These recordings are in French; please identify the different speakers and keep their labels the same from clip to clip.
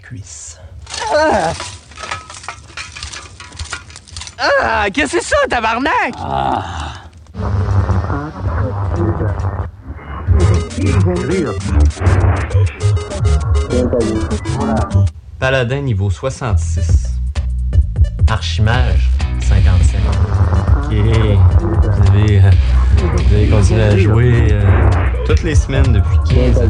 Speaker 1: cuisse.
Speaker 2: Ah! Ah! Qu'est-ce que c'est ça, tabarnak?
Speaker 1: Paladin niveau 66. Archimage 57. Ok. Vous avez, euh, vous avez continué à jouer euh, toutes les semaines depuis 15 ans.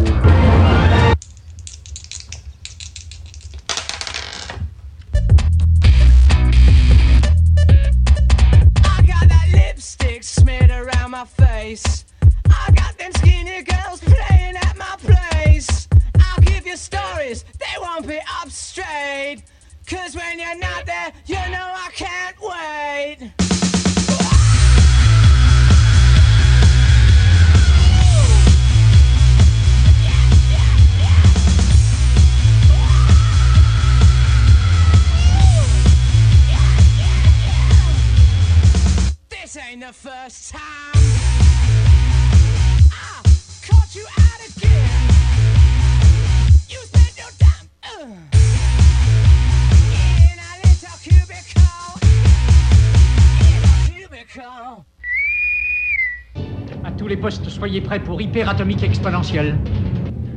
Speaker 3: Pour hyperatomique exponentielle.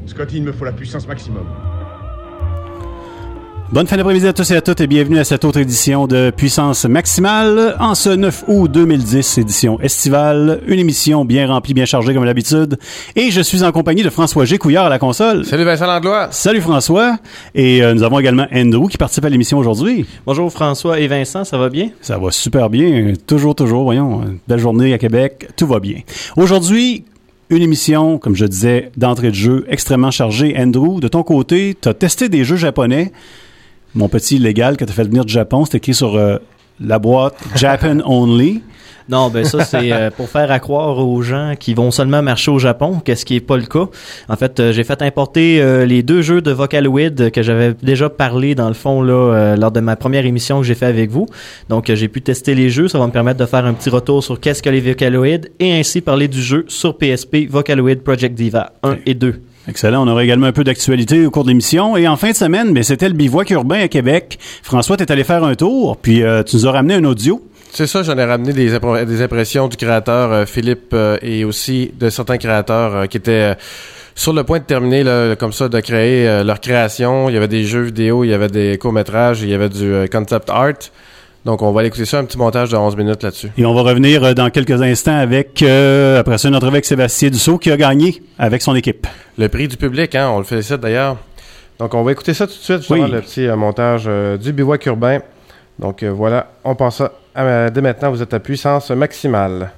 Speaker 4: Scotty, il me faut la puissance maximum.
Speaker 5: Bonne fin d'après-midi à tous et à toutes et bienvenue à cette autre édition de Puissance Maximale en ce 9 août 2010, édition estivale, une émission bien remplie, bien chargée comme d'habitude. Et je suis en compagnie de François G. Couillard à la console.
Speaker 6: Salut Vincent Langlois.
Speaker 5: Salut François. Et euh, nous avons également Andrew qui participe à l'émission aujourd'hui.
Speaker 1: Bonjour François et Vincent, ça va bien?
Speaker 5: Ça va super bien. Toujours, toujours, voyons. Belle journée à Québec. Tout va bien. Aujourd'hui, une émission, comme je disais, d'entrée de jeu extrêmement chargée. Andrew, de ton côté, tu as testé des jeux japonais. Mon petit légal que tu as fait venir du Japon, c'est écrit sur euh, la boîte Japan Only.
Speaker 7: Non, ben ça c'est euh, pour faire à croire aux gens qui vont seulement marcher au Japon, qu'est-ce qui est pas le cas. En fait, euh, j'ai fait importer euh, les deux jeux de Vocaloid que j'avais déjà parlé dans le fond là euh, lors de ma première émission que j'ai fait avec vous. Donc j'ai pu tester les jeux, ça va me permettre de faire un petit retour sur qu'est-ce que les Vocaloid et ainsi parler du jeu sur PSP Vocaloid Project Diva 1 et 2.
Speaker 5: Excellent. On aura également un peu d'actualité au cours de l'émission. Et en fin de semaine, ben, c'était le bivouac urbain à Québec. François, tu es allé faire un tour, puis euh, tu nous as ramené un audio.
Speaker 6: C'est ça, j'en ai ramené des, des impressions du créateur euh, Philippe euh, et aussi de certains créateurs euh, qui étaient sur le point de terminer là, comme ça, de créer leur création. Il y avait des jeux vidéo, il y avait des courts-métrages, il y avait du concept art. Donc on va aller écouter ça, un petit montage de 11 minutes là-dessus.
Speaker 5: Et on va revenir dans quelques instants avec, euh, après ça, notre avec Sébastien Dussault qui a gagné avec son équipe.
Speaker 6: Le prix du public, hein, on le félicite d'ailleurs. Donc on va écouter ça tout de suite, justement,
Speaker 5: Oui.
Speaker 6: le petit euh, montage euh, du bivouac urbain. Donc voilà, on passe ça à- dès maintenant, vous êtes à puissance maximale.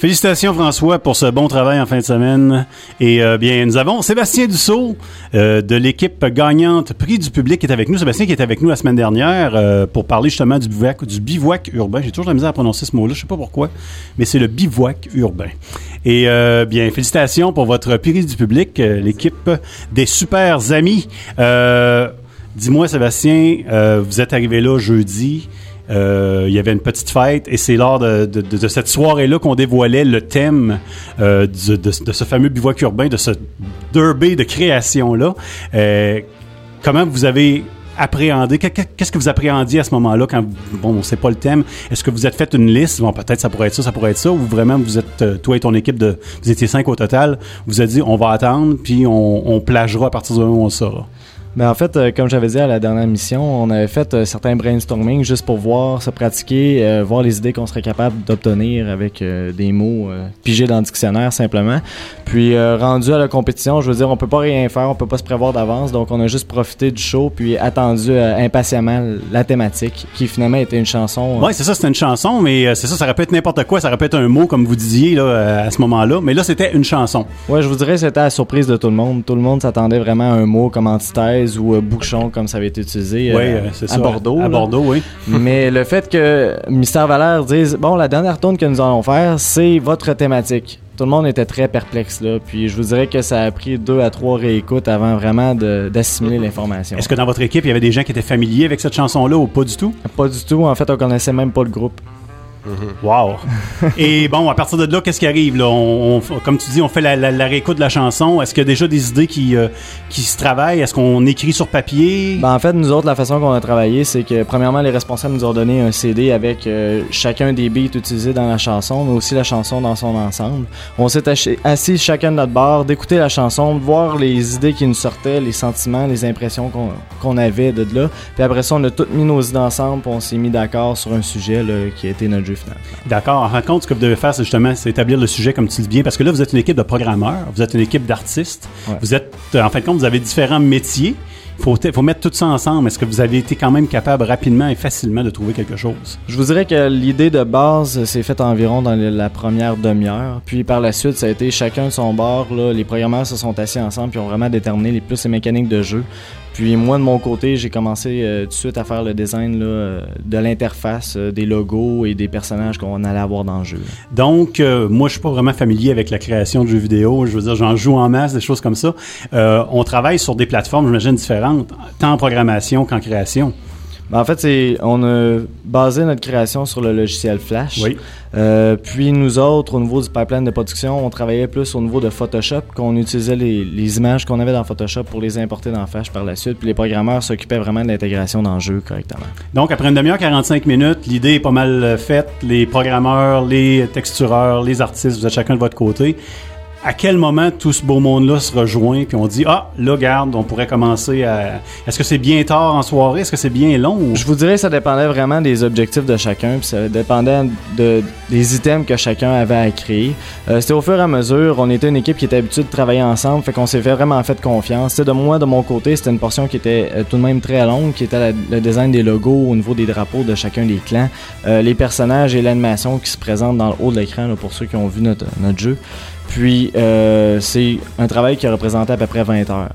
Speaker 5: Félicitations François pour ce bon travail en fin de semaine. Et euh, bien, nous avons Sébastien Dussault euh, de l'équipe gagnante Prix du public qui est avec nous. Sébastien qui était avec nous la semaine dernière euh, pour parler justement du bivouac, du bivouac urbain. J'ai toujours la misère à prononcer ce mot-là, je sais pas pourquoi, mais c'est le bivouac urbain. Et bien, félicitations pour votre prix du public, l'équipe des super amis. Dis-moi Sébastien, vous êtes arrivé là jeudi. Euh, il y avait une petite fête et c'est lors de, cette soirée-là qu'on dévoilait le thème euh, de, ce fameux bivouac urbain, de ce derby de création-là. Euh, comment vous avez appréhendé, que- que- qu'est-ce que vous appréhendiez à ce moment-là quand, bon, on sait pas le thème, est-ce que vous êtes fait une liste, bon, peut-être ça pourrait être ça, ça pourrait être ça, ou vraiment vous êtes, toi et ton équipe de, vous étiez cinq au total, vous avez dit, on va attendre, puis on, on plagera à partir du moment où on le saura.
Speaker 8: Ben en fait, euh, comme j'avais dit à la dernière mission, on avait fait euh, certains brainstorming juste pour voir, se pratiquer, euh, voir les idées qu'on serait capable d'obtenir avec euh, des mots pigés dans le dictionnaire simplement. Puis rendu à la compétition, je veux dire, on peut pas rien faire, on peut pas se prévoir d'avance, donc on a juste profité du show puis attendu impatiemment la thématique, qui finalement était une chanson.
Speaker 5: Ouais, c'est ça, c'était une chanson, mais c'est ça, ça être n'importe quoi, ça être un mot, comme vous disiez là, à ce moment-là, mais là, c'était une chanson.
Speaker 8: Ouais, je vous dirais c'était à la surprise de tout le monde. Tout le monde s'attendait vraiment à un mot comme antithèse ou euh, bouchon comme ça avait été utilisé euh,
Speaker 5: Oui, euh, c'est
Speaker 8: à
Speaker 5: ça.
Speaker 8: Bordeaux.
Speaker 5: À. Bordeaux, oui.
Speaker 8: Mais le fait que Mystère Valère dise bon la dernière tourne que nous allons faire c'est votre thématique. Tout le monde était très perplexe là, puis je vous dirais que ça a pris deux à trois réécoutes avant vraiment d'assimiler l'information.
Speaker 5: Est-ce que dans votre équipe, il y avait des gens qui étaient familiers avec cette chanson-là ou pas du tout?
Speaker 8: Pas du tout. En fait, on connaissait même pas le groupe.
Speaker 5: Wow! Et bon, à partir de là, qu'est-ce qui arrive? Là? On, on- comme tu dis, on fait la, la, la réécoute de la chanson. Est-ce qu'il y a déjà des idées qui, euh, qui se travaillent? Est-ce qu'on écrit sur papier?
Speaker 8: Ben, en fait, nous autres, la façon qu'on a travaillé, c'est que premièrement, les responsables nous ont donné un CD avec euh, chacun des beats utilisés dans la chanson, mais aussi la chanson dans son ensemble. On s'est assis chacun de notre bord, d'écouter la chanson, de voir les idées qui nous sortaient, les sentiments, les impressions qu'on qu'on avait de là. Puis après ça, on a toutes mis nos idées ensemble, puis on s'est mis d'accord sur un sujet là, qui a été notre
Speaker 5: D'accord. En fin de compte, ce que vous devez faire, c'est justement c'est établir le sujet comme tu le dis bien, parce que là, vous êtes une équipe de programmeurs, vous êtes une équipe d'artistes,
Speaker 8: Ouais.
Speaker 5: vous êtes, euh, en fin de compte, vous avez différents métiers. Il faut, faut mettre tout ça ensemble. Est-ce que vous avez été quand même capable rapidement et facilement de trouver quelque chose?
Speaker 8: Je vous dirais que l'idée de base s'est faite environ dans la première demi-heure. Puis par la suite, ça a été chacun de son bord. Là. Les programmeurs se sont assis ensemble puis ont vraiment déterminé les plus les mécaniques de jeu. Puis moi, de mon côté, j'ai commencé euh, tout de suite à faire le design là, euh, de l'interface, euh, des logos et des personnages qu'on allait avoir dans le jeu.
Speaker 5: Donc, moi, je suis pas vraiment familier avec la création de jeux vidéo. Je veux dire, j'en joue en masse, des choses comme ça. On travaille sur des plateformes, j'imagine, différentes, tant en programmation qu'en création.
Speaker 8: Ben, en fait, c'est on a basé notre création sur le logiciel Flash.
Speaker 5: Oui.
Speaker 8: Euh, puis nous autres, au niveau du pipeline de production, on travaillait plus au niveau de Photoshop, qu'on utilisait les, les images qu'on avait dans Photoshop pour les importer dans Flash par la suite. Puis les programmeurs s'occupaient vraiment de l'intégration dans le jeu correctement.
Speaker 5: Donc, après une demi-heure, 45 minutes, l'idée est pas mal euh, faite. Les programmeurs, les textureurs, les artistes, vous êtes chacun de votre côté. À quel moment tout ce beau monde-là se rejoint, puis on dit Ah, là, garde, on pourrait commencer à. Est-ce que c'est bien tard en soirée? Est-ce que c'est bien long?
Speaker 8: Je vous dirais ça dépendait vraiment des objectifs de chacun, puis ça dépendait de, des items que chacun avait à créer. Euh, C'était au fur et à mesure, on était une équipe qui était habituée de travailler ensemble, fait qu'on s'est vraiment fait confiance. Tu sais, de moi, de mon côté, c'était une portion qui était euh, tout de même très longue, qui était le design des logos au niveau des drapeaux de chacun des clans, euh, les personnages et l'animation qui se présentent dans le haut de l'écran pour ceux qui ont vu notre, notre jeu. Puis, euh, c'est un travail qui a représenté à peu près 20 heures.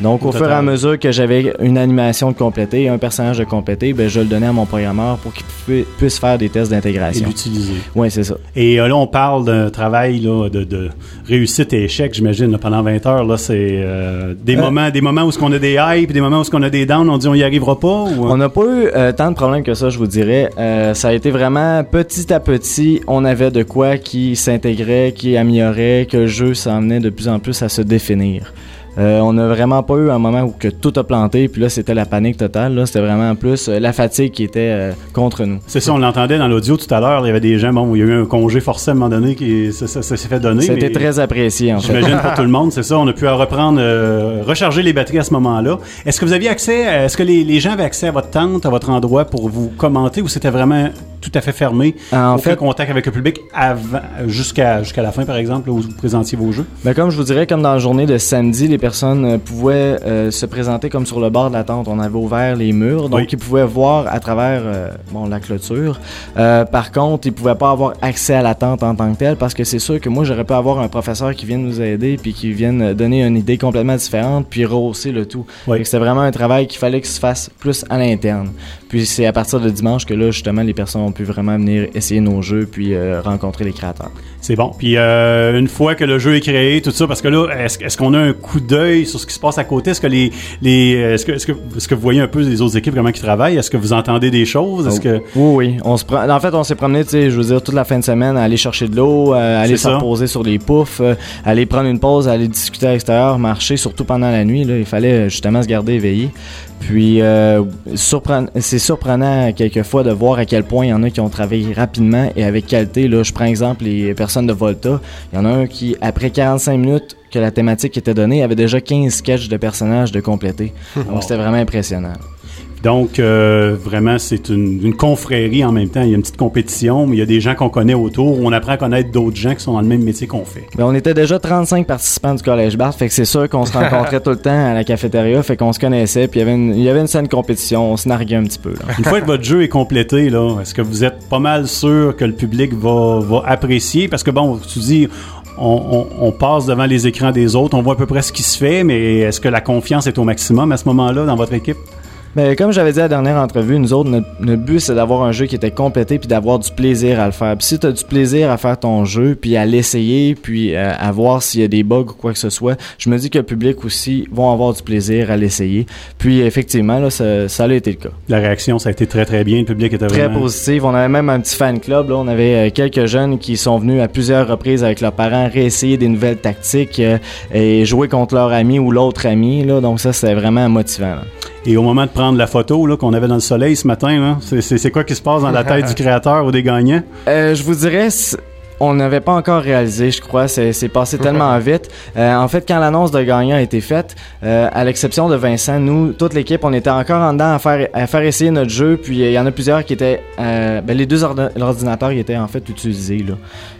Speaker 8: Donc, au,
Speaker 5: Au
Speaker 8: fur et à mesure que j'avais une animation de compléter, un personnage de compléter, ben, je le donnais à mon programmeur pour qu'il pu- puisse faire des tests
Speaker 5: et
Speaker 8: d'intégration.
Speaker 5: l'utiliser
Speaker 8: Oui, c'est ça.
Speaker 5: Et euh, là, on parle d'un travail là, de, de réussite et échec, j'imagine, pendant 20 heures. Là, c'est euh, des
Speaker 8: Euh.
Speaker 5: moments, des moments où ce qu'on a des puis des moments où ce qu'on a des downs. On dit on y arrivera pas. Ou...
Speaker 8: On n'a pas eu tant de problèmes que ça, je vous dirais. Ça a été vraiment petit à petit, on avait de quoi qui s'intégrait, qui améliorait, que le jeu s'emmenait de plus en plus à se définir. Euh, on n'a vraiment pas eu un moment où que tout a planté, puis là c'était la panique totale. Là, c'était vraiment plus euh, la fatigue qui était euh, contre nous.
Speaker 5: C'est ça, on l'entendait dans l'audio tout à l'heure. Il y avait des gens, bon, il y a eu un congé forcé à un moment donné qui ça, ça- ça s'est fait donner.
Speaker 8: C'était très apprécié en fait.
Speaker 5: J'imagine pour tout le monde, c'est ça. On a pu reprendre, recharger les batteries à ce moment-là. Est-ce que vous aviez accès, est-ce que les, les gens avaient accès à votre tente, à votre endroit pour vous commenter ou c'était vraiment tout à fait fermé?
Speaker 8: En
Speaker 5: aucun
Speaker 8: fait,
Speaker 5: contact avec le public jusqu'à, jusqu'à la fin, par exemple, là, où vous présentiez vos jeux?
Speaker 8: Ben comme je vous dirais, comme dans la journée de samedi, les personnes euh, pouvaient euh, se présenter comme sur le bord de la tente. On avait ouvert les murs, donc
Speaker 5: Oui.
Speaker 8: ils pouvaient voir à travers euh, bon, la clôture. Euh, par contre, ils pouvaient pas avoir accès à la tente en tant que telle parce que c'est sûr que moi, j'aurais pu avoir un professeur qui vienne nous aider puis qui vienne donner une idée complètement différente puis rehausser le tout.
Speaker 5: Oui.
Speaker 8: C'était vraiment un travail qu'il fallait que se fasse plus à l'interne. Puis c'est à partir de dimanche que là, justement, les personnes ont pu vraiment venir essayer nos jeux puis rencontrer les créateurs.
Speaker 5: C'est bon. Puis une fois que le jeu est créé, tout ça, parce que là, est-ce qu'on a un coup d'œil sur ce qui se passe à côté? Est-ce que les, les est-ce que, est-ce que, est-ce que vous voyez un peu les autres équipes comment ils travaillent? Est-ce que vous entendez des choses? Est-ce que
Speaker 8: Oui, oui. On se prend... En fait, on s'est promené, tu sais, je veux dire, toute la fin de semaine, à aller chercher de l'eau, euh, aller se reposer sur les poufs, euh, aller prendre une pause, aller discuter à l'extérieur, marcher, surtout pendant la nuit. Là, il fallait euh, justement se garder éveillé. Puis, euh, surpren- c'est surprenant quelquefois de voir à quel point il y en a qui ont travaillé rapidement et avec qualité. Là, je prends exemple les personnes de Volta. Il y en a un qui, après 45 minutes que la thématique était donnée, avait déjà 15 sketchs de personnages de compléter. Donc, c'était vraiment impressionnant.
Speaker 5: donc euh, vraiment c'est une, une confrérie en même temps. Il y a une petite compétition, mais il y a des gens qu'on connaît autour. On apprend à connaître d'autres gens qui sont dans le même métier qu'on fait.
Speaker 8: Ben, on était déjà 35 participants du Collège Barthes, fait que c'est sûr qu'on se rencontrait tout le temps à la cafétéria, fait qu'on se connaissait, puis il y avait une, il y avait une saine compétition, on se narguait un petit peu. Là.
Speaker 5: Une fois que votre jeu est complété, là, est-ce que vous êtes pas mal sûr que le public va, va apprécier? Parce que bon, tu dis, on, on- on passe devant les écrans des autres, on voit à peu près ce qui se fait, mais est-ce que la confiance est au maximum à ce moment-là dans votre équipe?
Speaker 8: Mais comme j'avais dit à la dernière entrevue, nous autres, notre, notre but c'est d'avoir un jeu qui était complété puis d'avoir du plaisir à le faire. Puis si tu as du plaisir à faire ton jeu, puis à l'essayer, puis euh, à voir s'il y a des bugs ou quoi que ce soit, je me dis que le public aussi vont avoir du plaisir à l'essayer. Puis effectivement, là, ça, ça a été le cas.
Speaker 5: La réaction, ça a été très très bien. Le public était
Speaker 8: Très
Speaker 5: vraiment...
Speaker 8: positif. On avait même un petit fan club. Là. On avait euh, quelques jeunes qui sont venus à plusieurs reprises avec leurs parents réessayer des nouvelles tactiques euh, et jouer contre leur ami ou l'autre ami. Là. Donc ça, c'était vraiment motivant. là.
Speaker 5: Et au moment de prendre la photo là, qu'on avait dans le soleil ce matin, là, c'est- c'est c'est quoi qui se passe dans la tête du créateur ou des gagnants?
Speaker 8: Euh, je vous dirais, on n'avait pas encore réalisé, je crois. C'est c'est passé tellement vite. Euh, en fait, quand l'annonce de gagnant a été faite, euh, à l'exception de Vincent, nous, toute l'équipe, on était encore en dedans à faire, à faire essayer notre jeu. Puis euh, il y en a plusieurs qui étaient... euh, ben, les deux ordi- ordinateurs étaient en fait utilisés. Là.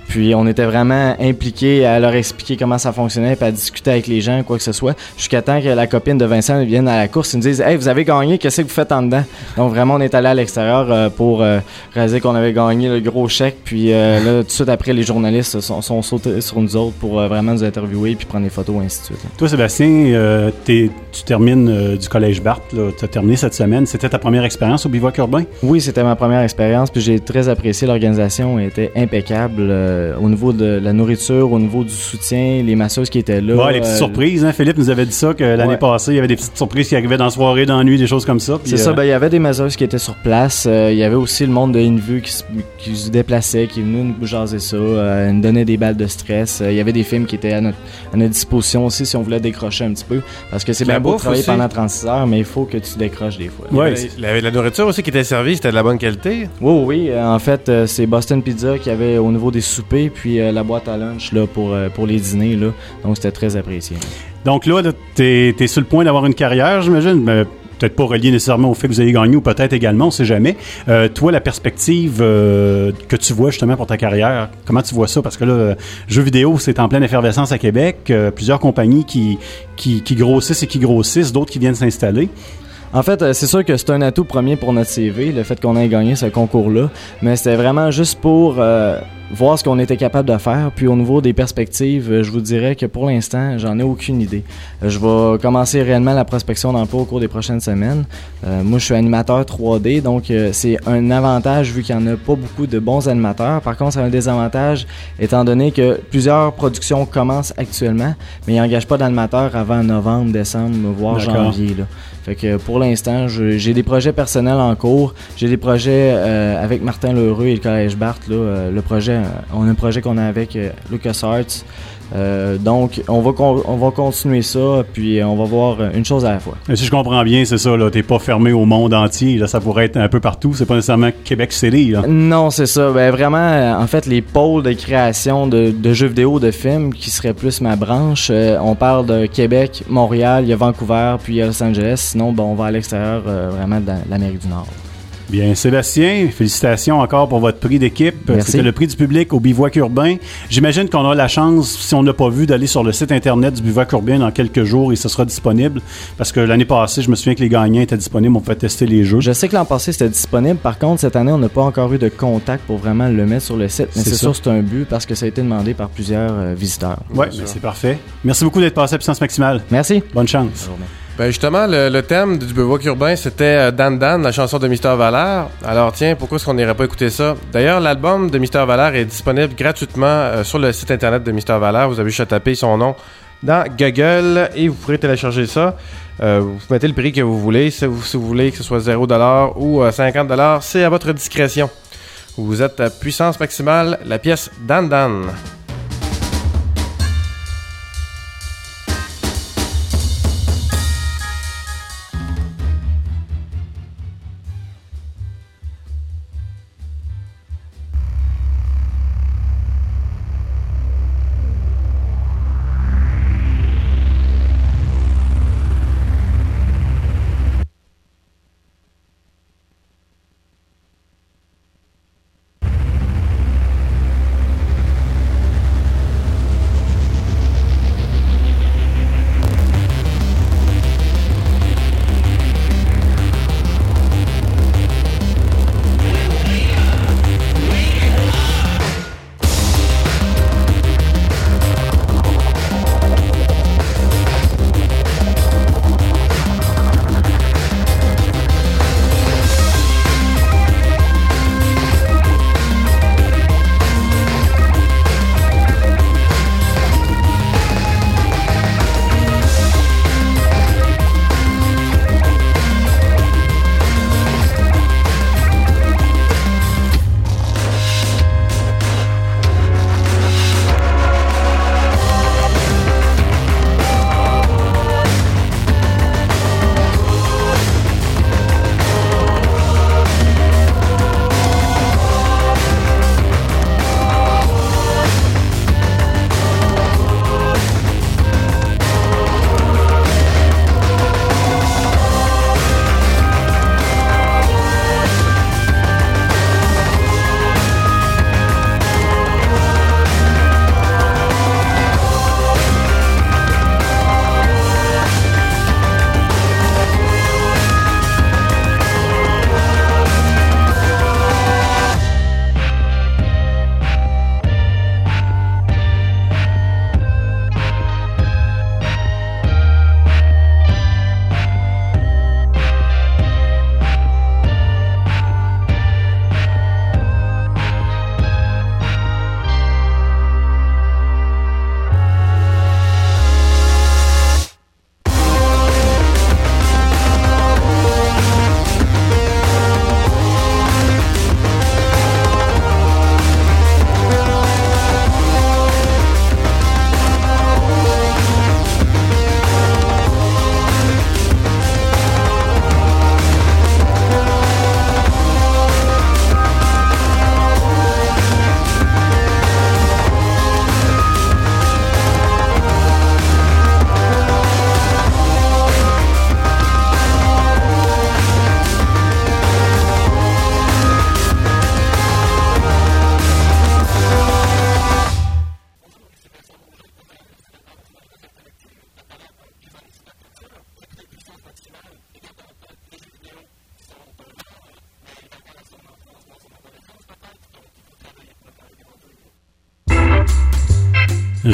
Speaker 8: Puis on était vraiment impliqués à leur expliquer comment ça fonctionnait, puis à discuter avec les gens, quoi que ce soit, jusqu'à temps que la copine de Vincent vienne à la course et nous dise Hey, vous avez gagné, qu'est-ce que vous faites en dedans? Donc vraiment, on est allé à l'extérieur euh, pour euh, réaliser qu'on avait gagné le gros chèque. Puis euh, là, tout de suite après, les journalistes sont, sont sautés sur nous autres pour euh, vraiment nous interviewer puis prendre des photos, ainsi de suite. là.
Speaker 5: Toi, Sébastien, tu termines du Collège Barthes. Tu as terminé cette semaine. C'était ta première expérience au bivouac urbain?
Speaker 8: Oui, c'était ma première expérience, puis j'ai très apprécié l'organisation, elle était impeccable euh, au niveau de la nourriture, au niveau du soutien, les masseuses qui étaient là.
Speaker 5: Ouais, les petites
Speaker 8: euh,
Speaker 5: surprises. Hein? Philippe nous avait dit ça, que l'année
Speaker 8: Ouais.
Speaker 5: passée, il y avait des petites surprises qui arrivaient dans la soirée, dans la nuit, des choses comme ça.
Speaker 8: C'est ça,
Speaker 5: euh,
Speaker 8: ben, il y avait des masseuses qui étaient sur place. euh, il y avait aussi le monde de Invue qui, se- qui se déplaçait, qui venait nous jaser ça, euh, nous donnait des balles de stress. Euh, il y avait des films qui étaient à notre, à notre disposition aussi si on voulait décrocher un petit peu. Parce que c'est bien beau de travailler
Speaker 6: aussi.
Speaker 8: pendant 36 heures, mais il faut que tu décroches des fois.
Speaker 5: Ouais,
Speaker 6: la, la nourriture aussi qui était servie, c'était de la bonne qualité.
Speaker 8: Oui, oui. en fait, euh, c'est Boston Pizza qui avait au niveau des soupers, puis euh, la boîte à lunch là, pour, euh, pour les dîners. Là. Donc, c'était très apprécié.
Speaker 5: Donc là, là, t'es es sur le point d'avoir une carrière, j'imagine. mais Peut-être pas relié nécessairement au fait que vous ayez gagné ou peut-être également, on sait jamais. Euh, toi, la perspective euh, que tu vois justement pour ta carrière, comment tu vois ça? Parce que là, jeux vidéo, c'est en pleine effervescence à Québec. euh, plusieurs compagnies qui, qui, qui grossissent et qui grossissent, d'autres qui viennent s'installer.
Speaker 8: En fait, c'est sûr que c'est un atout premier pour notre CV, le fait qu'on ait gagné ce concours-là. Mais c'était vraiment juste pour euh, voir ce qu'on était capable de faire. Puis au niveau des perspectives, euh, je vous dirais que pour l'instant, j'en ai aucune idée. Euh, Je vais commencer réellement la prospection d'emploi au cours des prochaines semaines. Euh, moi, je suis animateur 3D, donc euh, c'est un avantage vu qu'il n'y en a pas beaucoup de bons animateurs. Par contre, c'est un désavantage étant donné que plusieurs productions commencent actuellement, mais ils n'engagent pas d'animateurs avant novembre, décembre, voire janvier. Là. Fait que pour l'instant, j'ai des projets personnels en cours. J'ai des projets euh, avec Martin Leroux et le Collège Barthes. Là, euh, le projet, euh, on a un projet qu'on a avec euh, LucasArts. Euh, donc, on va, on va continuer ça, puis on va voir une chose à la fois.
Speaker 5: Et si je comprends bien, c'est ça, là, t'es pas fermé au monde entier. Là, ça pourrait être un peu partout. C'est pas nécessairement Québec City. Là.
Speaker 8: Non, c'est ça. Ben, vraiment, euh, en fait, les pôles de création de, de jeux vidéo, de films, qui serait plus ma branche, euh, on parle de Québec, Montréal, il y a Vancouver, puis il y a Los Angeles. Sinon, ben, on va à l'extérieur euh, vraiment de la- l'Amérique du Nord.
Speaker 5: Bien, Sébastien, félicitations encore pour votre prix d'équipe.
Speaker 8: Merci.
Speaker 5: C'était le prix du public au Bivouac urbain. J'imagine qu'on aura la chance, si on n'a pas vu, d'aller sur le site internet du Bivouac urbain dans quelques jours et ce sera disponible. Parce que l'année passée, je me souviens que les gagnants étaient disponibles, on pouvait tester les jeux.
Speaker 8: Je sais que l'an passé c'était disponible. Par contre, cette année, on n'a pas encore eu de contact pour vraiment le mettre sur le site. Mais
Speaker 5: C'est
Speaker 8: sûr, c'est un but parce que ça a été demandé par plusieurs euh, visiteurs.
Speaker 5: Ben, c'est parfait. Merci beaucoup d'être passé à Puissance Maximale.
Speaker 8: Merci.
Speaker 5: Bonne chance.
Speaker 6: Ben justement, le, le thème du bivouac urbain, c'était euh, Dan Dan, la chanson de Mister Valère. Alors tiens, pourquoi est-ce qu'on n'irait pas écouter ça? D'ailleurs, l'album de Mister Valère est disponible gratuitement euh, sur le site internet de Mister Valère. Vous avez juste à taper son nom dans Google et vous pourrez télécharger ça. Euh, vous mettez le prix que vous voulez. Si vous, si vous voulez que ce soit 0$ ou euh, 50$, c'est à votre discrétion. Vous êtes à puissance maximale, la pièce Dan Dan.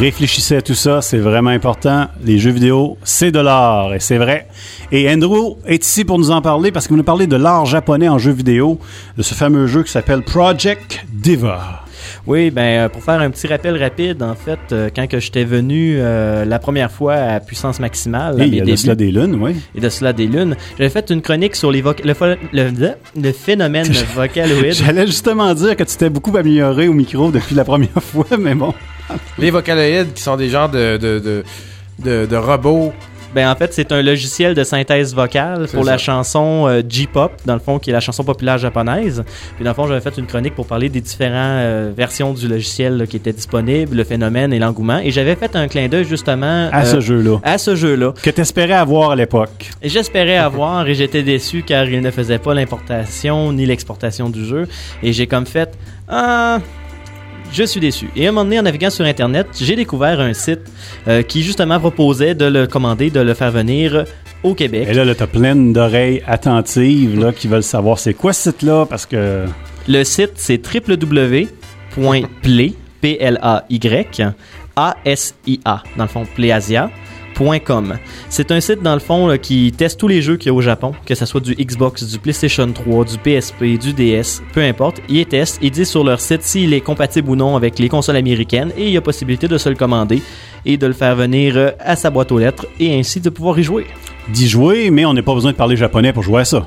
Speaker 5: Réfléchissez à tout ça, c'est vraiment important. Les jeux vidéo, c'est de l'art, et c'est vrai. Et Andrew est ici pour nous en parler parce qu'il nous a parlé de l'art japonais en jeux vidéo, de ce fameux jeu qui s'appelle Project Diva.
Speaker 7: Oui, ben euh, pour faire un petit rappel rapide, en fait, euh, quand que j'étais venu euh, la première fois à puissance maximale, à
Speaker 5: Et il
Speaker 7: mes
Speaker 5: y a de cela des lunes, oui.
Speaker 7: et de cela des lunes, j'avais fait une chronique sur les le, le, le phénomène vocaloïde.
Speaker 5: J'allais justement dire que tu t'es beaucoup amélioré au micro depuis la première fois, mais bon.
Speaker 6: Les vocaloïdes qui sont des genres de, de, de, de, de robots
Speaker 7: Ben en fait, c'est un logiciel de synthèse vocale pour
Speaker 6: ça.
Speaker 7: la chanson euh, J-pop, dans le fond, qui est la chanson populaire japonaise. Puis dans le fond, j'avais fait une chronique pour parler des différentes versions du logiciel là, qui étaient disponibles, le phénomène et l'engouement. Et j'avais fait un clin d'œil justement
Speaker 5: À
Speaker 7: euh,
Speaker 5: ce jeu-là.
Speaker 7: à ce jeu-là.
Speaker 5: Que t'espérais avoir à l'époque.
Speaker 7: Et j'espérais avoir et j'étais déçu car il ne faisait pas l'importation ni l'exportation du jeu. Et j'ai comme fait, ah, je suis déçu. Et à un moment donné, en naviguant sur Internet, j'ai découvert un site euh, qui justement proposait de le commander, de le faire venir au Québec.
Speaker 5: Et là, là t'as plein d'oreilles attentives là, qui veulent savoir c'est quoi ce site-là parce que.
Speaker 7: Le site, c'est www.play, P-L-A-Y, A-S-I-A, dans le fond, C'est un site, dans le fond, qui teste tous les jeux qu'il y a au Japon, que ce soit du Xbox, du PlayStation 3, du PSP, du DS, peu importe. Ils les testent, ils disent sur leur site s'il est compatible ou non avec les consoles américaines et il y a possibilité de se le commander et de le faire venir euh, à sa boîte aux lettres et ainsi de pouvoir y jouer.
Speaker 5: d'y jouer, mais on n'a pas besoin de parler japonais pour jouer à ça.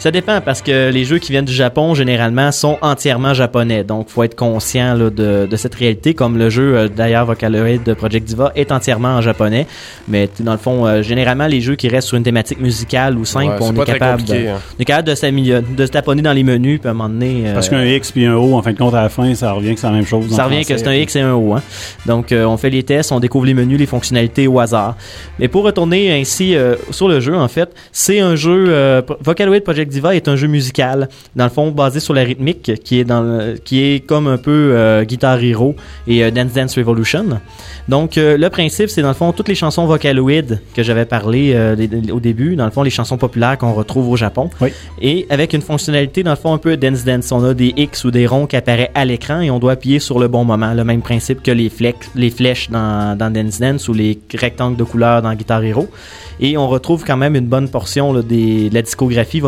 Speaker 7: Ça dépend parce que les jeux qui viennent du Japon généralement sont entièrement japonais. Donc faut être conscient là, de, de cette réalité comme le jeu euh, d'ailleurs Vocaloid de Project Diva est entièrement en japonais. Mais dans le fond, euh, généralement les jeux qui restent sur une thématique musicale ou simple,
Speaker 6: Ouais, c'est
Speaker 7: on, est capable de,
Speaker 6: hein.
Speaker 7: on est capable de s'améliorer- de se taponner dans les menus puis à un moment donné. euh,
Speaker 5: Parce qu'un X puis un O, en fin de compte, à la fin, ça revient que c'est la même chose.
Speaker 7: ça
Speaker 5: en
Speaker 7: revient que c'est un X et un O. Hein. Donc, euh, on fait les tests, on découvre les menus, les fonctionnalités au hasard. Mais pour retourner ainsi euh, sur le jeu, en fait, c'est un jeu. Euh, Vocaloid Project Diva est un jeu musical, dans le fond basé sur la rythmique, qui est dans, le- qui est comme un peu euh, Guitar Hero et euh, Dance Dance Revolution. Donc, euh, le principe, c'est dans le fond toutes les chansons Vocaloid que j'avais parlé les- au début, dans le fond les chansons populaires qu'on retrouve au Japon.
Speaker 5: Oui.
Speaker 7: Et avec une fonctionnalité, dans le fond, un peu Dance Dance. On a des X ou des ronds qui apparaissent à l'écran et on doit appuyer sur le bon moment. Le même principe que les, flex, les flèches dans, dans Dance Dance ou les rectangles de couleur dans Guitar Hero. Et on retrouve quand même une bonne portion là, des, de la discographie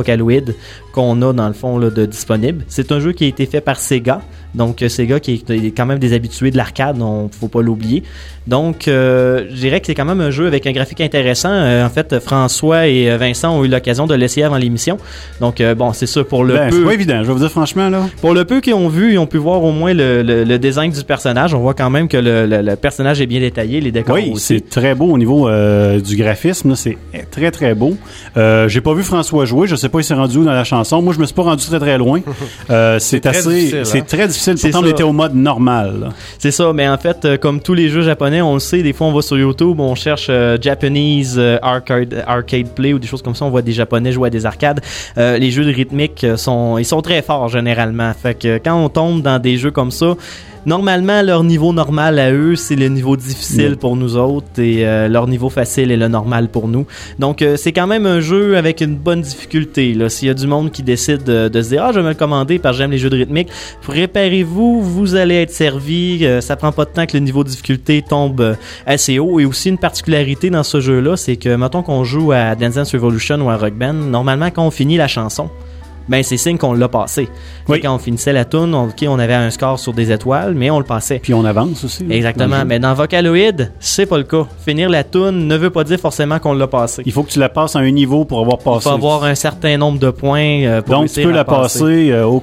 Speaker 7: Qu'on a dans le fond de disponible. C'est un jeu qui a été fait par Sega. Donc euh, Sega qui est, quand même des habitués de l'arcade, on faut pas l'oublier. Donc euh, je dirais que c'est quand même un jeu avec un graphique intéressant. Euh, en fait, François et euh, Vincent ont eu l'occasion de l'essayer avant l'émission. Donc euh, bon, c'est ça pour le
Speaker 5: Ben, c'est
Speaker 7: peu
Speaker 5: pas évident, je vais vous dire franchement, là.
Speaker 7: pour le peu qu'ils ont vu, ils ont pu voir au moins le, le- le design du personnage. On voit quand même que le, le- le personnage est bien détaillé, les décors
Speaker 5: Oui,
Speaker 7: aussi.
Speaker 5: c'est très beau au niveau euh, du graphisme. là, C'est très, très beau. Euh, J'ai pas vu François jouer. Je sais pas il s'est rendu où dans la chanson. Moi, je me suis pas rendu très, très loin. Euh, c'est assez... C'est
Speaker 6: hein?
Speaker 5: très difficile.
Speaker 7: C'est
Speaker 5: Pourtant, on
Speaker 7: ça.
Speaker 5: était au mode normal.
Speaker 7: C'est ça, mais en fait, euh, comme tous les jeux japonais, on le sait, des fois on va sur YouTube, on cherche euh, Japanese euh, arcade, arcade play ou des choses comme ça, on voit des japonais jouer à des arcades. Les jeux de rythmique sont, ils sont très forts généralement. Fait que quand on tombe dans des jeux comme ça, Normalement, leur niveau normal à eux, c'est le niveau difficile pour nous autres et euh, leur niveau facile est le normal pour nous. Donc, euh, c'est quand même un jeu avec une bonne difficulté. Là. S'il y a du monde qui décide de, de se dire « Ah, je vais me le commander parce que j'aime les jeux de rythmique », préparez-vous, vous allez être servi. Euh, ça prend pas de temps que le niveau de difficulté tombe euh, assez haut. Et aussi, une particularité dans ce jeu-là, c'est que, mettons qu'on joue à Dance Dance Revolution ou à Rock Band, normalement, quand on finit la chanson, ben c'est signe qu'on l'a passé.
Speaker 5: Oui.
Speaker 7: Quand on finissait la tune, on, on avait un score sur des étoiles, mais on le passait.
Speaker 5: Puis on avance aussi.
Speaker 7: Exactement. Mais dans Vocaloid, c'est pas le cas. Finir la tune ne veut pas dire forcément qu'on l'a passé.
Speaker 5: Il faut que tu la passes à un niveau pour avoir
Speaker 7: Il
Speaker 5: passé.
Speaker 7: faut avoir un certain nombre de points euh, pour
Speaker 5: Donc, tu peux la passer euh, au,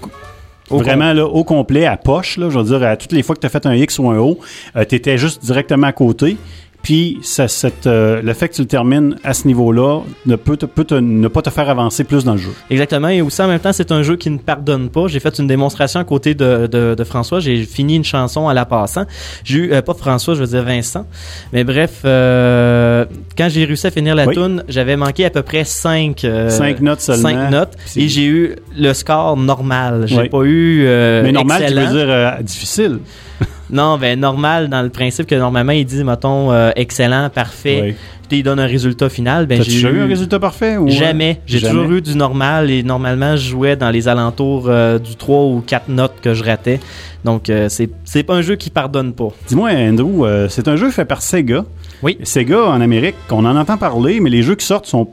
Speaker 7: Au
Speaker 5: vraiment là, au complet, à poche. Là, je veux dire, à toutes les fois que tu as fait un X ou un O, tu étais juste directement à côté. Puis ça, cette, euh, le fait que tu le termines à ce niveau-là ne peut, te- peut te- ne pas te faire avancer plus dans le jeu.
Speaker 7: Exactement. Et aussi, en même temps, c'est un jeu qui ne pardonne pas. J'ai fait une démonstration à côté de, de, de François. J'ai fini une chanson à la passant. J'ai eu, euh, pas François, je veux dire Vincent. Mais bref, euh, quand j'ai réussi à finir la
Speaker 5: Oui.
Speaker 7: tune, j'avais manqué à peu près 5
Speaker 5: Cinq notes seulement.
Speaker 7: Cinq notes.
Speaker 5: C'est-
Speaker 7: Et j'ai eu le score normal. J'ai
Speaker 5: Oui.
Speaker 7: pas eu euh,
Speaker 5: Mais normal, tu veux dire euh, difficile.
Speaker 7: Non, ben normal dans le principe que normalement il dit mettons euh, excellent, parfait,
Speaker 5: Oui.
Speaker 7: puis il donne un résultat final. Ben j'ai
Speaker 5: déjà eu un résultat parfait? Ou...
Speaker 7: Jamais. J'ai
Speaker 5: Jamais?
Speaker 7: toujours eu du normal et normalement je jouais dans les alentours euh, du 3 ou 4 notes que je ratais. Donc euh, c'est c'est pas un jeu qui pardonne pas.
Speaker 5: Dis-moi, Andrew, euh, c'est un jeu fait par Sega.
Speaker 7: Oui.
Speaker 5: Sega, en Amérique, on en entend parler, mais les jeux qui sortent sont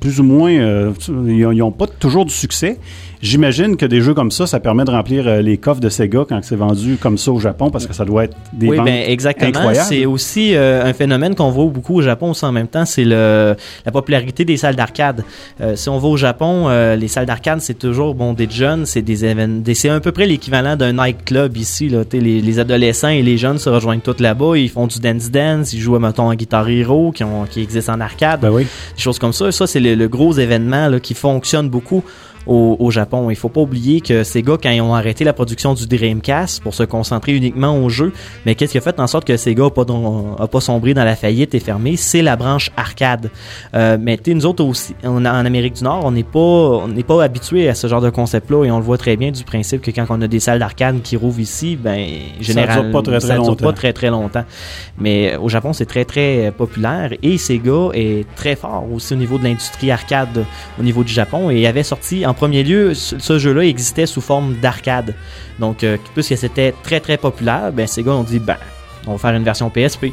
Speaker 5: plus ou moins... euh, ils n'ont pas toujours du succès. J'imagine que des jeux comme ça, ça permet de remplir euh, les coffres de Sega quand c'est vendu comme ça au Japon, parce que ça doit être des
Speaker 7: oui,
Speaker 5: ventes
Speaker 7: ben exactement. C'est aussi euh, un phénomène qu'on voit beaucoup au Japon aussi en même temps, c'est le la popularité des salles d'arcade. Euh, si on va au Japon, euh, les salles d'arcade c'est toujours bon des jeunes, c'est des événements, c'est à peu près l'équivalent d'un nightclub ici. Là, les, les adolescents et les jeunes se rejoignent tous là-bas, ils font du dance dance, ils jouent mettons à Guitar Hero qui, ont, qui existe en arcade,
Speaker 5: Ben oui.
Speaker 7: des choses comme ça. Ça c'est le, le gros événement là, qui fonctionne beaucoup au, au Japon. Il faut pas oublier que Sega, quand ils ont arrêté la production du Dreamcast pour se concentrer uniquement au jeu, mais qu'est-ce qui a fait en sorte que Sega a pas, a pas sombré dans la faillite et fermé, c'est la branche arcade. Euh, mais tu nous autres aussi, on, en Amérique du Nord, on n'est pas, on n'est pas habitué à ce genre de concept-là et on le voit très bien du principe que quand on a des salles d'arcade qui rouvrent ici, ben généralement
Speaker 5: dure pas très, très
Speaker 7: ça dure
Speaker 5: longtemps.
Speaker 7: pas très très longtemps. Mais au Japon, c'est très très populaire et Sega est très fort aussi au niveau de l'industrie arcade au niveau du Japon et avait sorti en premier lieu ce, ce jeu-là existait sous forme d'arcade. Donc euh, puisque c'était très très populaire, ben Sega ont dit ben on va faire une version PSP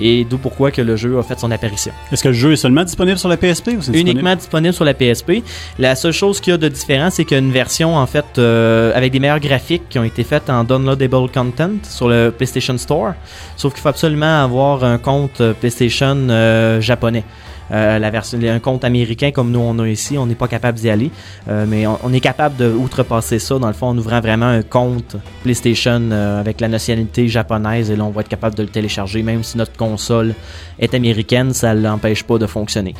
Speaker 7: et d'où pourquoi que le jeu a fait son apparition.
Speaker 5: Est-ce que le jeu est seulement disponible sur la PSP ou c'est
Speaker 7: Uniquement disponible sur la PSP. La seule chose qu'il y a de différent, c'est qu'il y a une version en fait euh, avec des meilleurs graphiques qui ont été faites en downloadable content sur le PlayStation Store. Sauf qu'il faut absolument avoir un compte euh, PlayStation euh, japonais. Euh, la version, un compte américain comme nous on a ici, on n'est pas capable d'y aller, Euh, mais on, on est capable de outrepasser ça dans le fond en ouvrant vraiment un compte PlayStation euh, avec la nationalité japonaise et là on va être capable de le télécharger même si notre console est américaine, ça l'empêche pas de fonctionner.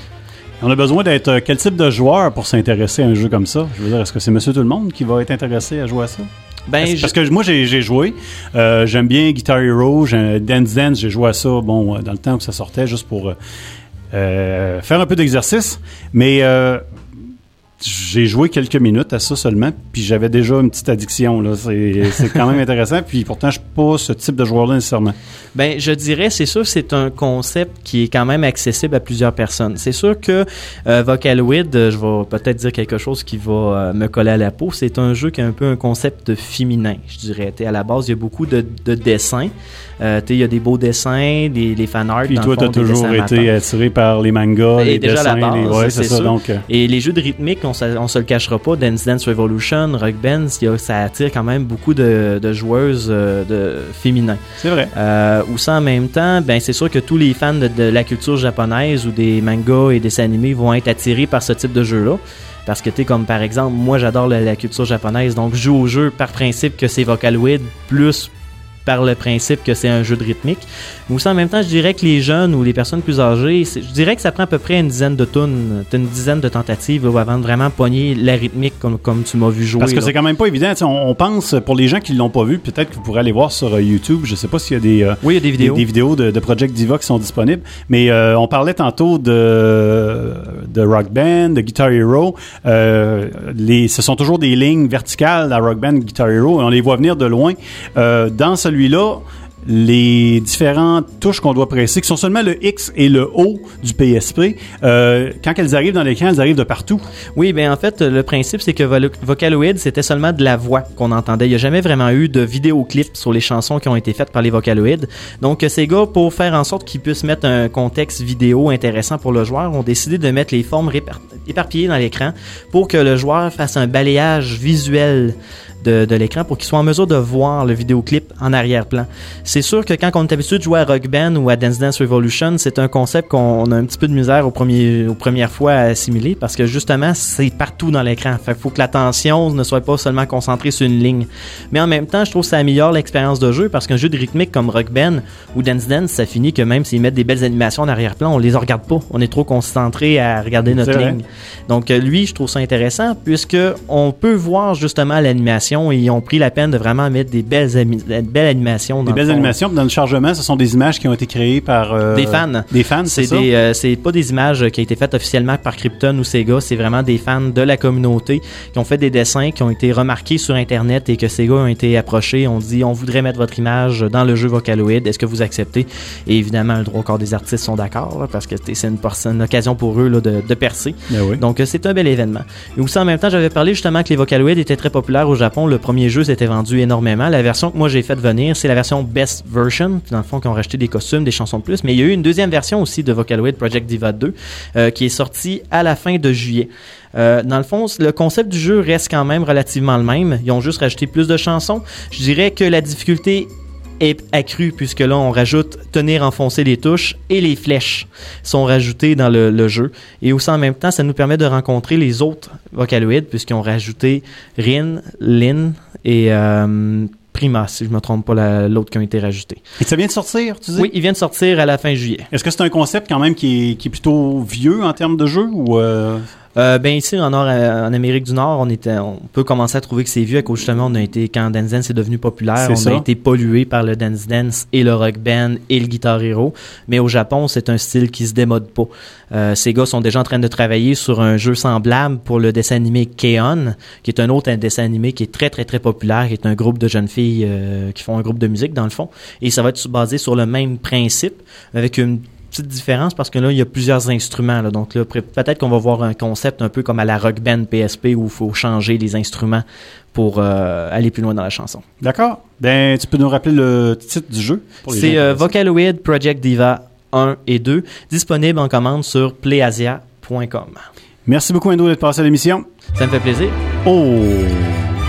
Speaker 5: On a besoin d'être quel type de joueur pour s'intéresser à un jeu comme ça? Je veux dire, est-ce que c'est Monsieur Tout le Monde qui va être intéressé à jouer à ça?
Speaker 7: Ben,
Speaker 5: parce,
Speaker 7: je-
Speaker 5: parce que moi, j'ai joué. Euh, J'aime bien Guitar Hero, Dance Dance, j'ai joué à ça, bon, dans le temps où ça sortait, juste pour euh, faire un peu d'exercice. Mais euh, j'ai joué quelques minutes à ça seulement, puis j'avais déjà une petite addiction. là. C'est c'est quand même intéressant, puis pourtant, je suis pas ce type de joueur-là nécessairement.
Speaker 7: Ben, je dirais, c'est sûr, c'est un concept qui est quand même accessible à plusieurs personnes. C'est sûr que euh, Vocaloid, euh, je vais peut-être dire quelque chose qui va me coller à la peau. C'est un jeu qui a un peu un concept féminin, je dirais. À la base, il y a beaucoup de, de dessins. Euh, il y a des beaux dessins, des, des fan art.
Speaker 5: Puis
Speaker 7: dans
Speaker 5: toi, t'as
Speaker 7: des
Speaker 5: toujours
Speaker 7: dessins
Speaker 5: été attiré par les mangas,
Speaker 7: Et
Speaker 5: les
Speaker 7: déjà
Speaker 5: dessins,
Speaker 7: la base,
Speaker 5: les... Ouais, c'est ça.
Speaker 7: sûr.
Speaker 5: Donc, euh,
Speaker 7: Et les jeux de rythmique, on, se- on se le cachera pas, Dance Dance Revolution, Rock Band, ça attire quand même beaucoup de, de joueuses euh, de féminins.
Speaker 5: c'est vrai.
Speaker 7: Euh, ou ça en même temps, ben c'est sûr que tous les fans de, de la culture japonaise ou des mangas et des animés vont être attirés par ce type de jeu-là. Parce que tu comme par exemple, moi j'adore la, la culture japonaise, donc je joue au jeu par principe que c'est Vocaloid, plus par le principe que c'est un jeu de rythmique. Mais aussi en même temps, je dirais que les jeunes ou les personnes plus âgées, je dirais que ça prend à peu près une dizaine de tunes, une dizaine de tentatives là, avant de vraiment pogner la rythmique comme, comme tu m'as vu jouer.
Speaker 5: Parce que c'est quand même pas évident. On, on pense, pour les gens qui l'ont pas vu, peut-être que vous pourrez aller voir sur euh, YouTube. Je sais pas s'il y a des, euh,
Speaker 7: Oui, il y a des vidéos.
Speaker 5: des, des vidéos de, de Project Diva qui sont disponibles. Mais euh, on parlait tantôt de, de Rock Band, de Guitar Hero. Euh, les, ce sont toujours des lignes verticales à Rock Band, Guitar Hero, et on les voit venir de loin. Dans celui-là, les différentes touches qu'on doit presser, qui sont seulement le X et le O du PSP, euh, quand elles arrivent dans l'écran, elles arrivent de partout.
Speaker 7: Oui, ben en fait, le principe, c'est que Vocaloid, c'était seulement de la voix qu'on entendait. Il n'y a jamais vraiment eu de vidéoclip sur les chansons qui ont été faites par les Vocaloids. Donc, ces gars, pour faire en sorte qu'ils puissent mettre un contexte vidéo intéressant pour le joueur, ont décidé de mettre les formes éparpillées dans l'écran pour que le joueur fasse un balayage visuel de, de l'écran pour qu'il soit en mesure de voir le vidéoclip en arrière-plan. C'est sûr que quand on est habitué de jouer à Rock Band ou à Dance Dance Revolution, c'est un concept qu'on a un petit peu de misère au premier, aux premières fois à assimiler parce que justement, c'est partout dans l'écran. Fait qu'il faut que l'attention ne soit pas seulement concentrée sur une ligne. Mais en même temps, je trouve que ça améliore l'expérience de jeu parce qu'un jeu de rythmique comme Rock Band ou Dance Dance, ça finit que même s'ils mettent des belles animations en arrière-plan, on les regarde pas. On est trop concentré à regarder notre ligne. Donc euh, lui, je trouve ça intéressant puisque on peut voir justement l'animation et ils ont pris la peine de vraiment mettre des belles, des belles animations.
Speaker 5: Des
Speaker 7: dans le
Speaker 5: belles animations. Dans le chargement, ce sont des images qui ont été créées par... euh,
Speaker 7: Des fans.
Speaker 5: Des fans, c'est ça?
Speaker 7: des, euh, c'est pas des images qui ont été faites officiellement par Krypton ou Sega, c'est vraiment des fans de la communauté qui ont fait des dessins qui ont été remarqués sur internet et que Sega ont été approchés, on dit on voudrait mettre votre image dans le jeu Vocaloid, est-ce que vous acceptez? Et évidemment, le droit au corps des artistes sont d'accord parce que c'est une, occasion pour eux là, de, de percer.
Speaker 5: Ben oui.
Speaker 7: Donc euh, c'est un bel événement. Et aussi en même temps, j'avais parlé justement que les Vocaloid étaient très populaires au Japon. Le premier jeu s'était vendu énormément. La version que moi j'ai fait venir, c'est la version Best Version. Dans le fond, qui ont racheté des costumes, des chansons de plus. Mais il y a eu une deuxième version aussi de Vocaloid Project Diva 2 euh, qui est sortie à la fin de juillet. Euh, dans le fond, le concept du jeu reste quand même relativement le même. Ils ont juste rajouté plus de chansons. Je dirais que la difficulté est accrue puisque là on rajoute tenir enfoncer les touches et les flèches sont rajoutées dans le, le jeu et aussi en même temps ça nous permet de rencontrer les autres Vocaloids puisqu'ils ont rajouté Rin, Lin et euh, Prima si je me trompe pas la- l'autre qui ont été rajoutés.
Speaker 5: Et ça vient de sortir, tu dis?
Speaker 7: Oui, ils viennent de sortir à la fin juillet.
Speaker 5: Est-ce que c'est un concept quand même qui est, qui est plutôt vieux en termes de jeu ou euh,
Speaker 7: Euh, ben ici en, Nord, euh, en Amérique du Nord, on était, on peut commencer à trouver que c'est vieux à cause justement on a été quand Dance Dance est devenu populaire, on
Speaker 5: ça.
Speaker 7: a été pollué par le Dance Dance et le Rock Band et le Guitar Hero. Mais au Japon, c'est un style qui se démode pas. Euh, ces gars sont déjà en train de travailler sur un jeu semblable pour le dessin animé Keon, qui est un autre dessin animé qui est très très très populaire, qui est un groupe de jeunes filles euh, qui font un groupe de musique dans le fond. Et ça va être basé sur le même principe avec une petite différence parce que là, il y a plusieurs instruments. Là. Donc là, peut-être qu'on va voir un concept un peu comme à la Rock Band PSP où il faut changer les instruments pour euh, aller plus loin dans la chanson.
Speaker 5: D'accord. Ben, tu peux nous rappeler le titre du jeu?
Speaker 7: C'est euh, Vocaloid Project Diva 1 et 2, disponible en commande sur playasia.com.
Speaker 5: Merci beaucoup, Endo, d'être passé à l'émission.
Speaker 7: Ça me fait plaisir.
Speaker 5: Oh!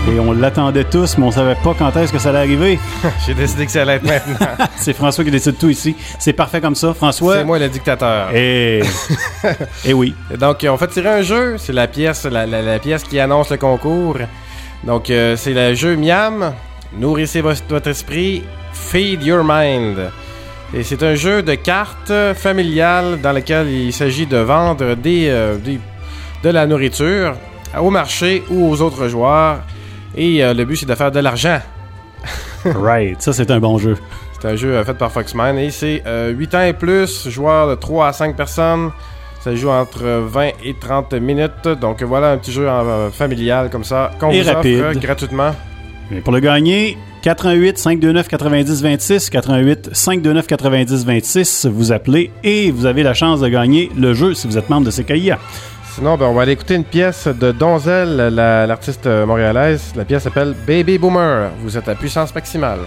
Speaker 5: Et on l'attendait tous, mais on savait pas quand est-ce que ça allait arriver.
Speaker 6: J'ai décidé que ça allait être maintenant.
Speaker 5: C'est François qui décide tout ici. C'est parfait comme ça. François?
Speaker 6: C'est moi le dictateur.
Speaker 5: Et... Et oui.
Speaker 6: Donc, on fait tirer un jeu. C'est la pièce, la, la- la pièce qui annonce le concours. Donc, euh, c'est le jeu Miam. Nourrissez vo- votre esprit. Feed your mind. Et c'est un jeu de cartes familial dans lequel il s'agit de vendre des, euh, des- de la nourriture au marché ou aux autres joueurs. Et euh, le but, c'est de faire de l'argent.
Speaker 5: Right. Ça, c'est un bon jeu.
Speaker 6: C'est un jeu euh, fait par Foxman et c'est euh, 8 ans et plus, joueur de 3 à 5 personnes. Ça joue entre 20 et 30 minutes. Donc voilà un petit jeu euh, familial comme ça qu'on
Speaker 5: Et
Speaker 6: vous
Speaker 5: rapide.
Speaker 6: offre gratuitement.
Speaker 5: Et pour le gagner, 88 529 90 26, 88 529 90 26, vous appelez et vous avez la chance de gagner le jeu si vous êtes membre de CKIA.
Speaker 6: Sinon, ben, on va aller écouter une pièce de Donzel, la- l'artiste montréalaise. La pièce s'appelle Baby Boomer. Vous êtes à puissance maximale.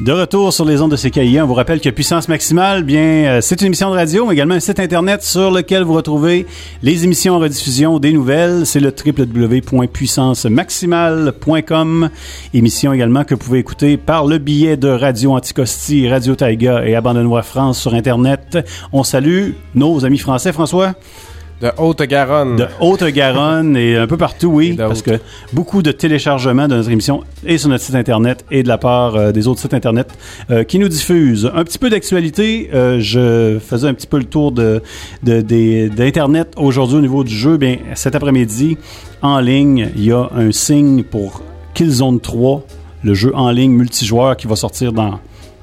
Speaker 9: De
Speaker 5: retour sur les ondes de CKIA, on vous rappelle que Puissance Maximale, bien, euh, c'est une émission de radio, mais également un site internet sur lequel vous retrouvez les émissions en rediffusion des nouvelles. C'est le www.puissancemaximale.com. Émission également que vous pouvez écouter par le billet de Radio Anticosti, Radio Taiga et Abandonne-moi France sur internet. On salue nos amis français, François.
Speaker 6: De Haute-Garonne.
Speaker 5: De Haute-Garonne et un peu partout, oui,
Speaker 6: Et
Speaker 5: parce que beaucoup de téléchargements de notre émission est sur notre site Internet et de la part euh, des autres sites Internet euh, qui nous diffusent. Un petit peu d'actualité, euh, je faisais un petit peu le tour de, d'Internet aujourd'hui au niveau du jeu. Bien, cet après-midi, en ligne, il y a un signe pour Killzone 3, le jeu en ligne multijoueur qui va sortir dans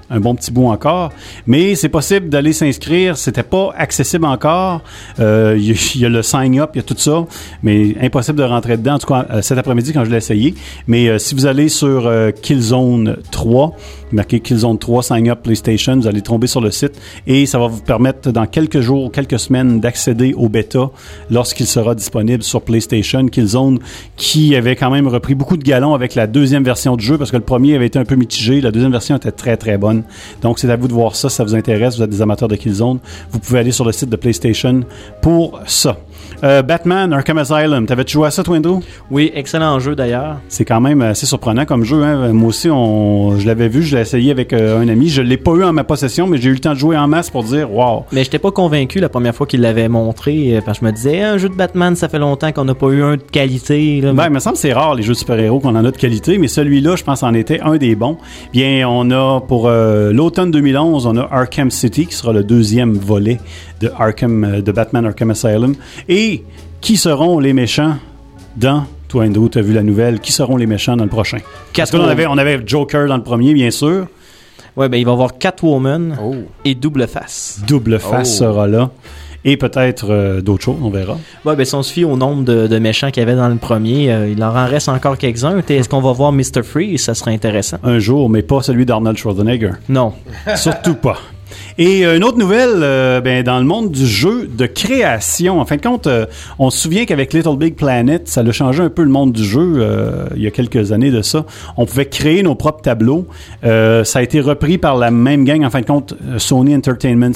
Speaker 5: un bon petit bout encore. Mais c'est possible d'aller s'inscrire. C'était pas accessible encore. Euh, Il y, a- le sign up, il y a tout ça, mais impossible de rentrer dedans. En tout cas, euh, cet après-midi quand je l'ai essayé. Mais euh, si vous allez sur Killzone 3, marqué Killzone 3 sign up PlayStation, vous allez tomber sur le site et ça va vous permettre dans quelques jours, quelques semaines d'accéder au bêta lorsqu'il sera disponible sur PlayStation. Killzone qui avait quand même repris beaucoup de galons avec la deuxième version du jeu parce que le premier avait été un peu mitigé, la deuxième version était très très bonne. Donc c'est à vous de voir ça, si ça vous intéresse, vous êtes des amateurs de Killzone, vous pouvez aller sur le site de PlayStation pour ça. Euh, Batman Arkham Asylum, t'avais joué à ça, toi, Andrew?
Speaker 7: Oui, excellent jeu d'ailleurs.
Speaker 5: C'est quand même assez surprenant comme jeu. Hein. Moi aussi, on, je l'avais vu, je l'ai essayé avec euh, un ami. Je l'ai pas eu en ma possession, mais j'ai eu le temps de jouer en masse pour dire wow.
Speaker 7: Mais j'étais pas convaincu la première fois qu'il l'avait montré, euh, parce que je me disais, un jeu de Batman, ça fait longtemps qu'on n'a pas eu un de qualité. Là.
Speaker 5: Ben, il me semble que c'est rare les jeux de super-héros qu'on en a de qualité, mais celui-là, je pense, en était un des bons. Bien, on a pour euh, l'automne 2011, on a Arkham City qui sera le deuxième volet de Arkham, euh, de Batman Arkham Asylum. Et qui seront les méchants dans toi, Andrew, tu as vu la nouvelle. Qui seront les méchants dans le prochain? Parce qu'on
Speaker 7: Catwoman.
Speaker 5: avait, on avait Joker dans le premier, bien sûr.
Speaker 7: Ouais, ben il va y avoir Catwoman
Speaker 6: Oh.
Speaker 7: et Double Face.
Speaker 5: Double face
Speaker 6: Oh.
Speaker 5: sera là. Et peut-être euh, d'autres choses, on verra.
Speaker 7: Ouais, ben si on se fie au nombre de, de méchants qu'il y avait dans le premier, euh, il en en reste encore quelques-uns. Est-ce qu'on va voir Mr. Freeze? Ça serait intéressant.
Speaker 5: Un jour, mais pas celui d'Arnold Schwarzenegger.
Speaker 7: Non.
Speaker 5: Surtout pas. Et euh, une autre nouvelle, euh, ben, dans le monde du jeu de création, en fin de compte, euh, on se souvient qu'avec Little Big Planet, ça a changé un peu le monde du jeu euh, il y a quelques années de ça. On pouvait créer nos propres tableaux. Euh, ça a été repris par la même gang, en fin de compte, euh, Sony Entertainment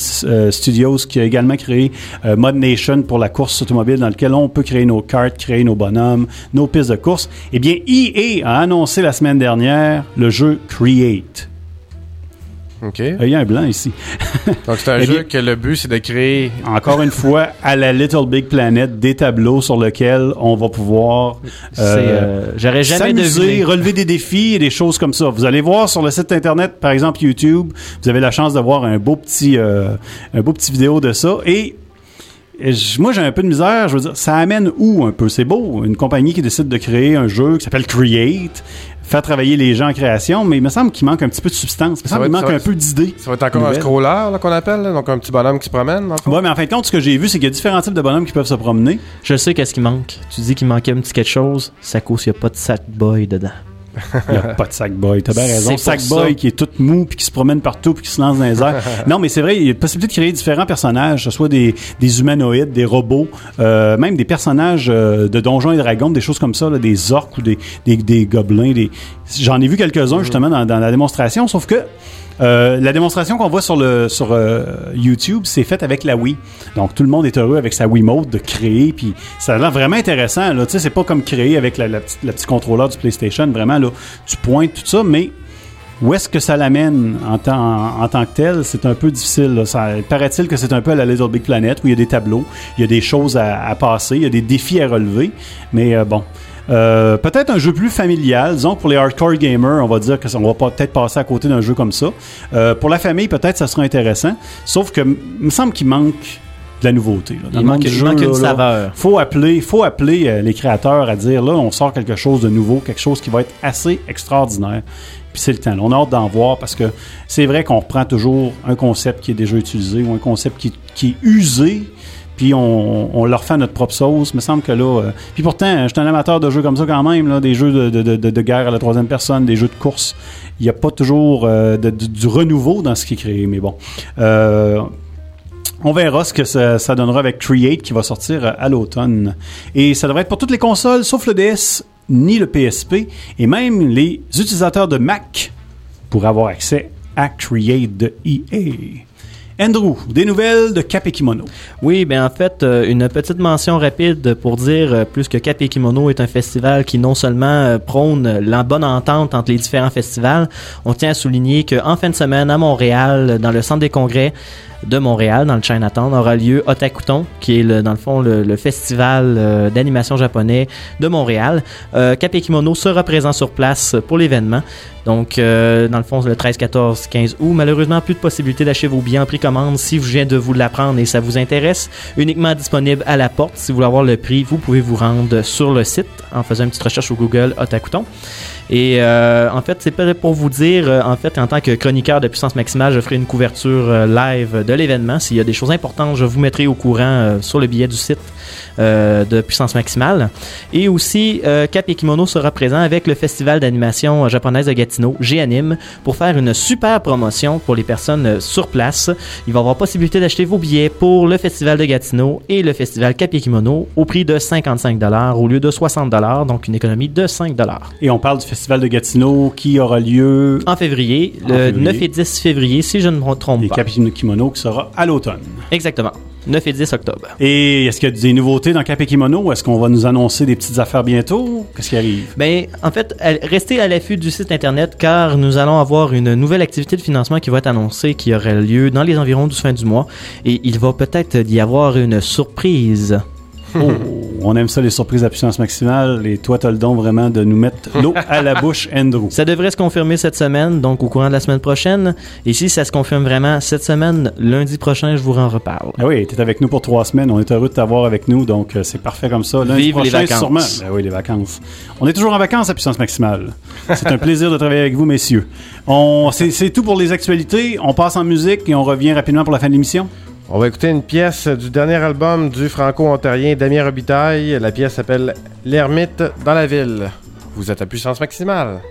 Speaker 5: Studios, qui a également créé Mod Nation pour la course automobile, dans lequel on peut créer nos cartes, créer nos bonhommes, nos pistes de course. Eh bien, EA a annoncé la semaine dernière le jeu Create.
Speaker 6: OK.
Speaker 5: Euh, Il y a un blanc ici.
Speaker 6: Donc, c'est un
Speaker 5: Eh
Speaker 6: jeu que le but, c'est de créer.
Speaker 5: encore une fois, à la Little Big Planet, des tableaux sur lesquels on va pouvoir
Speaker 7: euh, j'aurais jamais deviné.
Speaker 5: relever des défis et des choses comme ça. Vous allez voir sur le site internet, par exemple YouTube, vous avez la chance de voir un beau petit, euh, un beau petit vidéo de ça et moi, j'ai un peu de misère. Je veux dire, ça amène où un peu? C'est beau. Une compagnie qui décide de créer un jeu qui s'appelle Create, faire travailler les gens en création, mais il me semble qu'il manque un petit peu de substance. Il me
Speaker 6: Ça
Speaker 5: semble qu'il manque
Speaker 6: ça va
Speaker 5: un peu d'idées.
Speaker 6: Ça va être encore un scroller là, qu'on appelle, là, donc un petit bonhomme qui se promène.
Speaker 5: Ouais, mais en fin de compte, ce que j'ai vu, c'est qu'il y a différents types de bonhommes qui peuvent se promener.
Speaker 7: Je sais qu'est-ce qui manque. Tu dis qu'il manquait un petit quelque chose, à cause qu'il n'y a pas de Sackboy dedans.
Speaker 5: Il n'y a pas de Sackboy. T'as bien raison. Sackboy qui est tout mou puis qui se promène partout puis qui se lance dans les airs. non, mais c'est vrai, il y a possibilité de créer différents personnages, que ce soit des, des humanoïdes, des robots, euh, même des personnages euh, de Donjons et Dragons, des choses comme ça, là, des orques ou des, des, des gobelins. Des... J'en ai vu quelques-uns justement dans, dans la démonstration, sauf que euh, la démonstration qu'on voit sur euh, YouTube, c'est faite avec la Wii. Donc tout le monde est heureux avec sa Wiimote de créer, puis ça a l'air vraiment intéressant. Tu sais, c'est pas comme créer avec la, la petite, contrôleur du PlayStation. Vraiment là, tu pointes tout ça, mais où est-ce que ça l'amène en, tant- que tel, c'est un peu difficile. paraît-il que c'est un peu la Little Big Planet où il y a des tableaux, il y a des choses à, à passer, il y a des défis à relever. Mais euh, bon, Euh, peut-être un jeu plus familial. Disons pour les hardcore gamers, on va dire que ça- on va pas- peut-être passer à côté d'un jeu comme ça. Euh, pour la famille, peut-être ça sera intéressant. Sauf que me semble qu'il manque de la nouveauté. là. Dans
Speaker 7: Il manque- il
Speaker 5: jeu,
Speaker 7: manque une
Speaker 5: là, là,
Speaker 7: saveur.
Speaker 5: faut appeler, faut appeler euh, les créateurs à dire là, on sort quelque chose de nouveau, quelque chose qui va être assez extraordinaire. Puis c'est le temps. On a hâte d'en voir parce que c'est vrai qu'on reprend toujours un concept qui est déjà utilisé ou un concept qui, qui est usé. Puis on, leur fait notre propre sauce. Il me semble que là. euh, puis pourtant, je suis un amateur de jeux comme ça quand même, des jeux de, de, de, guerre à la troisième personne, des jeux de course. Il n'y a pas toujours euh, du, renouveau dans ce qui est créé. Mais bon. Euh, On verra ce que ça, ça donnera avec Create qui va sortir à l'automne. Et ça devrait être pour toutes les consoles sauf le DS ni le PSP. Et même les utilisateurs de Mac pourraient avoir accès à Create de EA. Andrew, des nouvelles de Cap Kimono.
Speaker 7: Oui, ben en fait, euh, une petite mention rapide pour dire euh, plus que Cap Kimono est un festival qui non seulement euh, prône la bonne entente entre les différents festivals, on tient à souligner qu'en fin de semaine à Montréal, dans le centre des congrès de Montréal, dans le Chinatown, aura lieu Otakuton, qui est le, dans le fond le, le festival euh, d'animation japonais de Montréal. Euh, Cap et Kimono sera présent sur place pour l'événement. Donc, euh, dans le fond, le 13, 14, 15 août, malheureusement, plus de possibilité d'acheter vos billets en précommande si je viens de vous l'apprendre et ça vous intéresse. Uniquement disponible à la porte. Si vous voulez avoir le prix, vous pouvez vous rendre sur le site en faisant une petite recherche sur Google Otakuton. Et euh, en fait, c'est pour vous dire, euh, en fait, en tant que chroniqueur de puissance maximale, je ferai une couverture euh, live de l'événement. S'il y a des choses importantes, je vous mettrai au courant sur le billet du site de puissance maximale. Et aussi, euh, Cap et Kimono sera présent avec le festival d'animation euh, japonaise de Gatineau, G-Anime, pour faire une super promotion pour les personnes euh, sur place. Il va y avoir possibilité d'acheter vos billets pour le festival de Gatineau et le festival Cap et Kimono au prix de 55 au lieu de 60 donc une économie de 5
Speaker 5: Et on parle du Festival de Gatineau qui aura lieu
Speaker 7: en février,
Speaker 5: En
Speaker 7: le
Speaker 5: février.
Speaker 7: 9 et 10 février, si je ne me trompe
Speaker 5: et
Speaker 7: pas.
Speaker 5: Cap et Kimono qui sera à l'automne.
Speaker 7: Exactement. 9 et 10 octobre.
Speaker 5: Et est-ce qu'il y a des nouveautés dans Cap et Kimono? Est-ce qu'on va nous annoncer des petites affaires bientôt? Qu'est-ce qui arrive?
Speaker 7: Ben, en fait, restez à l'affût du site internet car nous allons avoir une nouvelle activité de financement qui va être annoncée qui aura lieu dans les environs du fin du mois et il va peut-être y avoir une surprise.
Speaker 5: Oh, on aime ça, les surprises à puissance maximale. Et toi, tu as le don vraiment de nous mettre l'eau à la bouche, Andrew.
Speaker 7: Ça devrait se confirmer cette semaine, donc au courant de la semaine prochaine. Et si ça se confirme vraiment cette semaine, lundi prochain, je vous en reparle.
Speaker 5: Ah oui, tu es avec nous pour trois semaines. On est heureux de t'avoir avec nous, donc euh, c'est parfait comme ça. Lundi
Speaker 7: Vive les
Speaker 5: prochain,
Speaker 7: vacances.
Speaker 5: sûrement. Ben oui, les vacances. On est toujours en vacances à puissance maximale. C'est un plaisir de travailler avec vous, messieurs. On, c'est, c'est tout pour les actualités. On passe en musique et on revient rapidement pour la fin de l'émission.
Speaker 6: On va écouter une pièce du dernier album du franco-ontarien Damien Robitaille. La pièce s'appelle L'ermite dans la ville. Vous êtes à puissance maximale.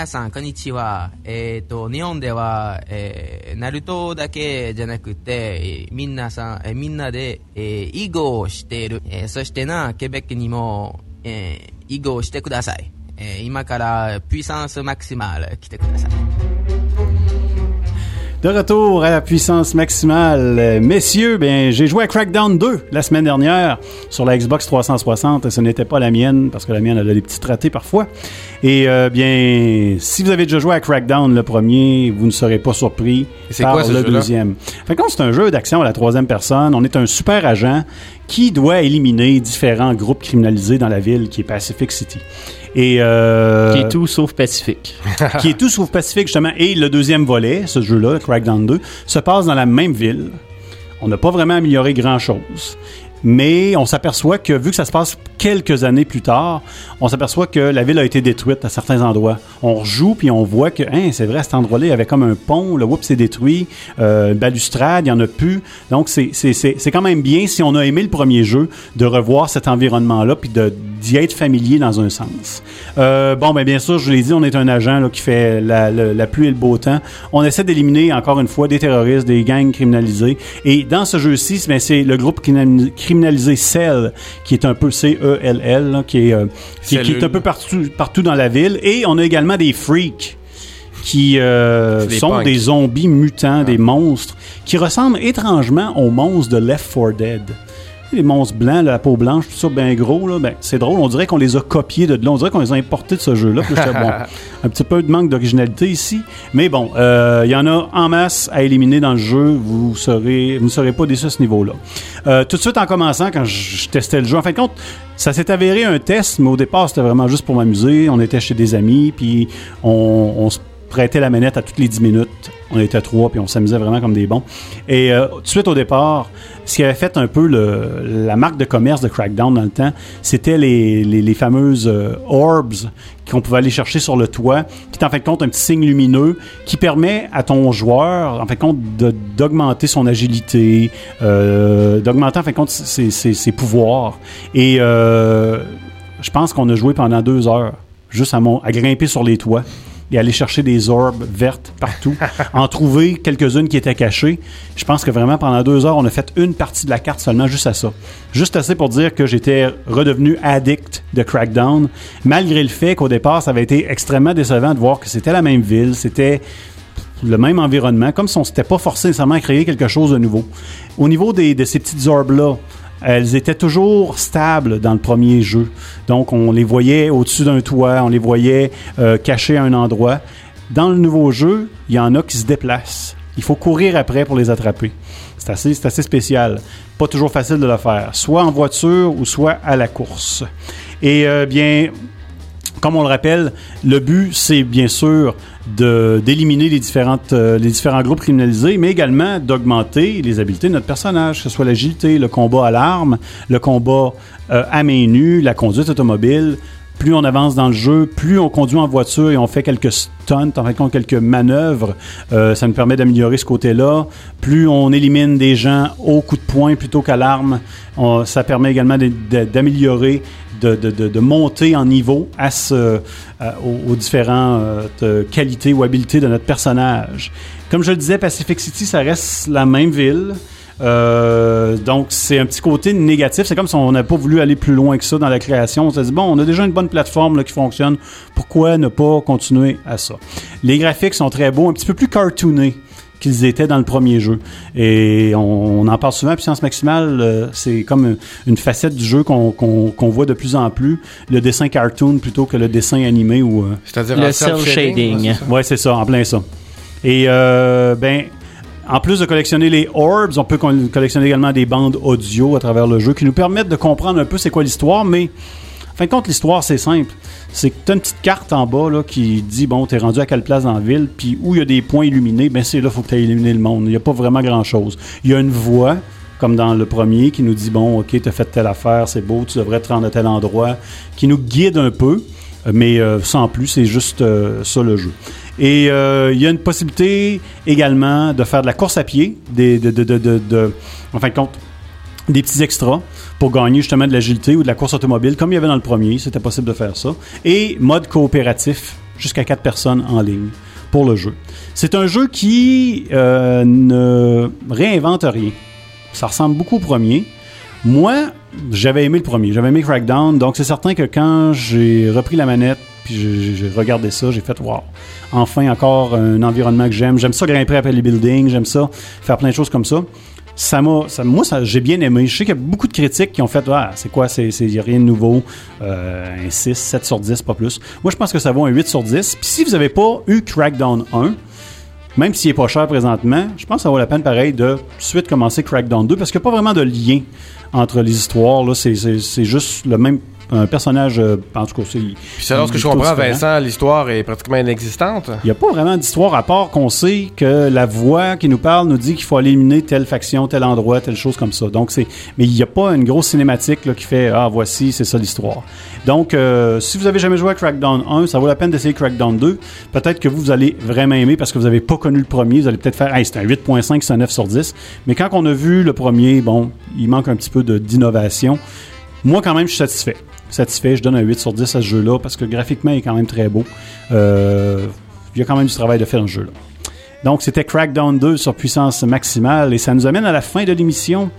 Speaker 10: 皆さん、こんにちは。えっ、と、日本では、えー、ナルトだけじゃなくて、えーみんなさん、えーみんなで、えー、囲碁をしている。えーそしてな、ケベックにも、えー、囲碁をしてください。えー今から、プイサンスマクシマル来てください。
Speaker 5: De retour à la puissance maximale. Messieurs, ben, j'ai joué à Crackdown 2 la semaine dernière sur la Xbox 360 et ce n'était pas la mienne parce que la mienne elle a des petits ratés parfois. Et euh, bien, si vous avez déjà joué à Crackdown le premier, vous ne serez pas surpris
Speaker 6: c'est
Speaker 5: par
Speaker 6: quoi, ce
Speaker 5: le deuxième. Fait que c'est un jeu d'action à la troisième personne. On est un super agent qui doit éliminer différents groupes criminalisés dans la ville qui est Pacific City. Et euh,
Speaker 7: Qui est tout sauf pacifique.
Speaker 5: qui est tout sauf Pacifique, justement. Et le deuxième volet, ce jeu-là, Crackdown 2, se passe dans la même ville. On n'a pas vraiment amélioré grand-chose. Mais on s'aperçoit que, vu que ça se passe quelques années plus tard, on s'aperçoit que la ville a été détruite à certains endroits. On rejoue, puis on voit que, hein, c'est vrai, cet endroit-là, il y avait comme un pont, le whoop, c'est détruit, euh, balustrade, il n'y en a plus. Donc, c'est- quand même bien, si on a aimé le premier jeu, de revoir cet environnement-là, puis d'y être familier dans un sens. Euh, bon, ben bien sûr, je l'ai dit, on est un agent là, qui fait la, pluie et le beau temps. On essaie d'éliminer, encore une fois, des terroristes, des gangs criminalisés. Et dans ce jeu-ci, ben, c'est le groupe criminali- criminalisé Cell, qui est un peu C-E-L-L, là, qui, est, euh, qui, qui est un peu partout, partout dans la ville. Et on a également des freaks qui euh,
Speaker 6: des
Speaker 5: sont
Speaker 6: punks.
Speaker 5: des zombies mutants, des monstres, qui ressemblent étrangement aux monstres de Left 4 Dead. Les monstres blancs, la peau blanche, tout ça bien gros, là, ben, c'est drôle. On dirait qu'on les a copiés de là. On dirait qu'on les a importés de ce jeu-là. Bon, un petit peu de manque d'originalité ici. Mais bon, euh, il y en a en masse à éliminer dans le jeu. Vous serez, vous ne serez pas déçus à ce niveau-là. Euh, tout de suite en commençant, quand je, je testais le jeu, en fin de compte, ça s'est avéré un test, mais au départ, c'était vraiment juste pour m'amuser. On était chez des amis, puis on, on se prêtait la manette à toutes les 10 minutes. On était trois, puis on s'amusait vraiment comme des bons. Et euh, tout de suite au départ, ce qui avait fait un peu la marque de commerce de Crackdown dans le temps, c'était les, fameuses euh, orbs qu'on pouvait aller chercher sur le toit, qui est en fin de compte un petit signe lumineux qui permet à ton joueur, en d'augmenter son agilité, euh, d'augmenter en fin de compte ses, pouvoirs. Et euh, je pense qu'on a joué pendant deux heures juste à grimper sur les toits et aller chercher des orbes vertes partout, en trouver quelques-unes qui étaient cachées. Je pense que vraiment pendant deux heures, on a fait une partie de la carte seulement juste à ça. Juste assez pour dire que j'étais redevenu addict de Crackdown, malgré le fait qu'au départ, ça avait été extrêmement décevant de voir que c'était la même ville, c'était le même environnement, comme si on s'était pas forcé nécessairement à créer quelque chose de nouveau. Au niveau des, de ces petites orbes-là, elles étaient toujours stables dans le premier jeu. Donc, on les voyait au-dessus d'un toit, on les voyait euh, cachés à un endroit. Dans le nouveau jeu, il y en a qui se déplacent. Il faut courir après pour les attraper. C'est assez, c'est assez spécial. Pas toujours facile de le faire. Soit en voiture ou soit à la course. Et euh, bien, comme on le rappelle, le but, c'est bien sûr d'éliminer les, euh, les différents groupes criminalisés, mais également d'augmenter les habiletés de notre personnage, que ce soit l'agilité, le combat à l'arme, le combat euh, à main nue, la conduite automobile. Plus on avance dans le jeu, plus on conduit en voiture et on fait quelques stunts, en fait, quelques manœuvres, euh, ça nous permet d'améliorer ce côté-là. Plus on élimine des gens au coup de poing plutôt qu'à l'arme, ça permet également d'améliorer de, monter en niveau à ce, à- aux, différentes euh, qualités ou habiletés de notre personnage. Comme je le disais, Pacific City, ça reste la même ville. Euh, donc, c'est un petit côté négatif. C'est comme si on n'avait pas voulu aller plus loin que ça dans la création. On s'est dit, bon, on a déjà une bonne plateforme là, qui fonctionne. Pourquoi ne pas continuer à ça? Les graphiques sont très beaux, un petit peu plus cartoonés qu'ils étaient dans le premier jeu. Et on, on en parle souvent, Puissance Maximale, euh, c'est comme une, une facette du jeu qu'on qu'on- qu'on voit de plus en plus. Le dessin cartoon plutôt que le dessin animé ou... euh,
Speaker 6: C'est-à-dire
Speaker 7: Le
Speaker 6: en self-shading,
Speaker 7: cel-shading.
Speaker 6: ouais, c'est ça.
Speaker 5: En plein ça. Et euh, ben, en plus de collectionner les orbs, on peut collectionner également des bandes audio à travers le jeu qui nous permettent de comprendre un peu c'est quoi l'histoire, mais en fin de compte, l'histoire, c'est simple. C'est que tu une petite carte en bas qui dit, bon, tu es rendu à quelle place dans la ville, puis où il y a des points illuminés, ben c'est là faut que tu aies illuminé le monde. Il n'y a pas vraiment grand-chose. Il y a une voix, comme dans le premier, qui nous dit, bon, ok, tu as fait telle affaire, c'est beau, tu devrais te rendre à tel endroit, qui nous guide un peu, mais euh, sans plus, c'est juste euh, ça le jeu. Et euh, il y a une possibilité également de faire de la course à pied, en fin de compte, des petits extras pour gagner justement de l'agilité ou de la course automobile, comme il y avait dans le premier, c'était possible de faire ça. Et mode coopératif, jusqu'à quatre personnes en ligne pour le jeu. C'est un jeu qui euh, ne réinvente rien. Ça ressemble beaucoup au premier. Moi, j'avais aimé le premier, j'avais aimé Crackdown, donc c'est certain que quand j'ai repris la manette, puis j'ai j'ai regardé ça, j'ai fait wow. Enfin encore un environnement que j'aime. J'aime ça grimper après les buildings, j'aime ça faire plein de choses comme ça. Ça m'a, moi, j'ai bien aimé. Je sais qu'il y a beaucoup de critiques qui ont fait, ah, c'est quoi, c'est, rien de nouveau, euh, un 6, 7 sur 10, pas plus. Moi, je pense que ça vaut un 8 sur 10. Puis si vous n'avez pas eu Crackdown 1, même s'il est pas cher présentement, je pense que ça vaut la peine pareil de tout de suite commencer Crackdown 2 parce qu'il n'y a pas vraiment de lien entre les histoires. C'est juste le même un personnage. euh, en tout cas, c'est.
Speaker 6: Puis selon ce que je comprends, Vincent, l'histoire est pratiquement inexistante.
Speaker 5: Il n'y a pas vraiment d'histoire à part qu'on sait que la voix qui nous parle nous dit qu'il faut éliminer telle faction, tel endroit, telle chose comme ça. Donc c'est, mais il n'y a pas une grosse cinématique là, qui fait ah voici c'est ça l'histoire. Donc euh, si vous avez jamais joué à Crackdown 1, ça vaut la peine d'essayer Crackdown 2. Peut-être que vous, vous allez vraiment aimer parce que vous n'avez pas connu le premier. Vous allez peut-être faire hey, c'est un 8.5, c'est un 9 sur 10. Mais quand on a vu le premier, bon, il manque un petit peu de, d'innovation. Moi, quand même, je suis satisfait. Satisfait, je donne un 8 sur 10 à ce jeu-là parce que graphiquement, il est quand même très beau. Euh, il y a quand même du travail de fait dans ce jeu-là. Donc, c'était Crackdown 2 sur puissance maximale et ça nous amène à la fin de l'émission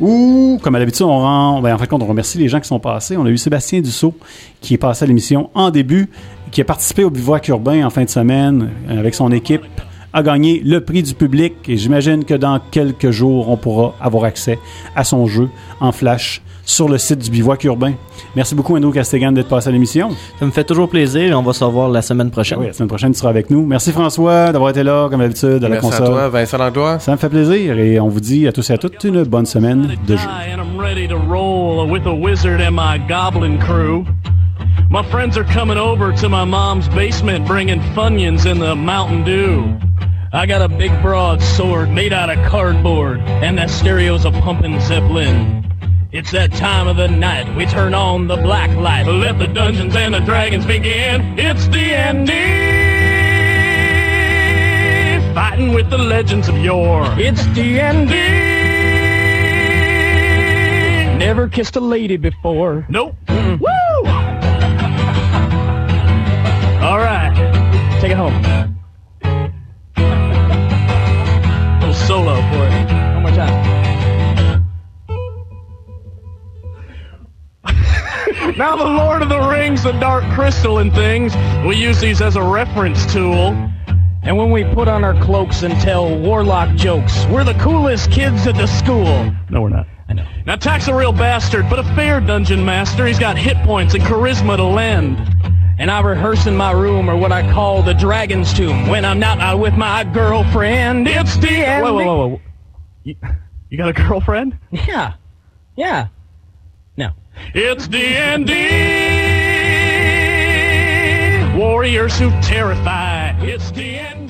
Speaker 5: où, comme à l'habitude, on rend, ben, en fait, on remercie les gens qui sont passés. On a eu Sébastien Dussault qui est passé à l'émission en début, qui a participé au bivouac urbain en fin de semaine avec son équipe a gagné le prix du public et j'imagine que dans quelques jours, on pourra avoir accès à son jeu en flash sur le site du bivouac urbain. Merci beaucoup, Andrew Castegan, d'être passé à l'émission.
Speaker 7: Ça me fait toujours plaisir et on va se revoir la semaine prochaine.
Speaker 5: Oui, la semaine prochaine, tu seras avec nous. Merci, François, d'avoir été là, comme d'habitude, à la
Speaker 6: Merci à
Speaker 5: console.
Speaker 6: toi, Vincent Langlois.
Speaker 5: Ça me fait plaisir et on vous dit à tous et à toutes une bonne semaine de jeu.
Speaker 11: and I'm ready to roll with a wizard and my goblin crew. My friends are coming over to my mom's basement bringing Funyuns and the Mountain Dew. I got a big broadsword made out of cardboard, and that stereo's a pumping Zeppelin. It's that time of the night, we turn on the black light, let the dungeons and the dragons begin. It's D&D, fighting with the legends of yore. It's D&D. Never kissed a lady before. Nope. Mm. Woo! All right, take it home. Now the Lord of the Rings, the Dark Crystal and things, we use these as a reference tool. And when we put on our cloaks and tell warlock jokes, we're the coolest kids at the school. No, we're not. I know. Now, Tack's a real bastard, but a fair dungeon master. He's got hit points and charisma to lend. And I rehearse in my room, or what I call the dragon's tomb, when I'm not out with my girlfriend. It's the end. Whoa, whoa, whoa, whoa. You, you got a girlfriend? Yeah. Yeah. It's D&D. Warriors who terrify. It's D&D.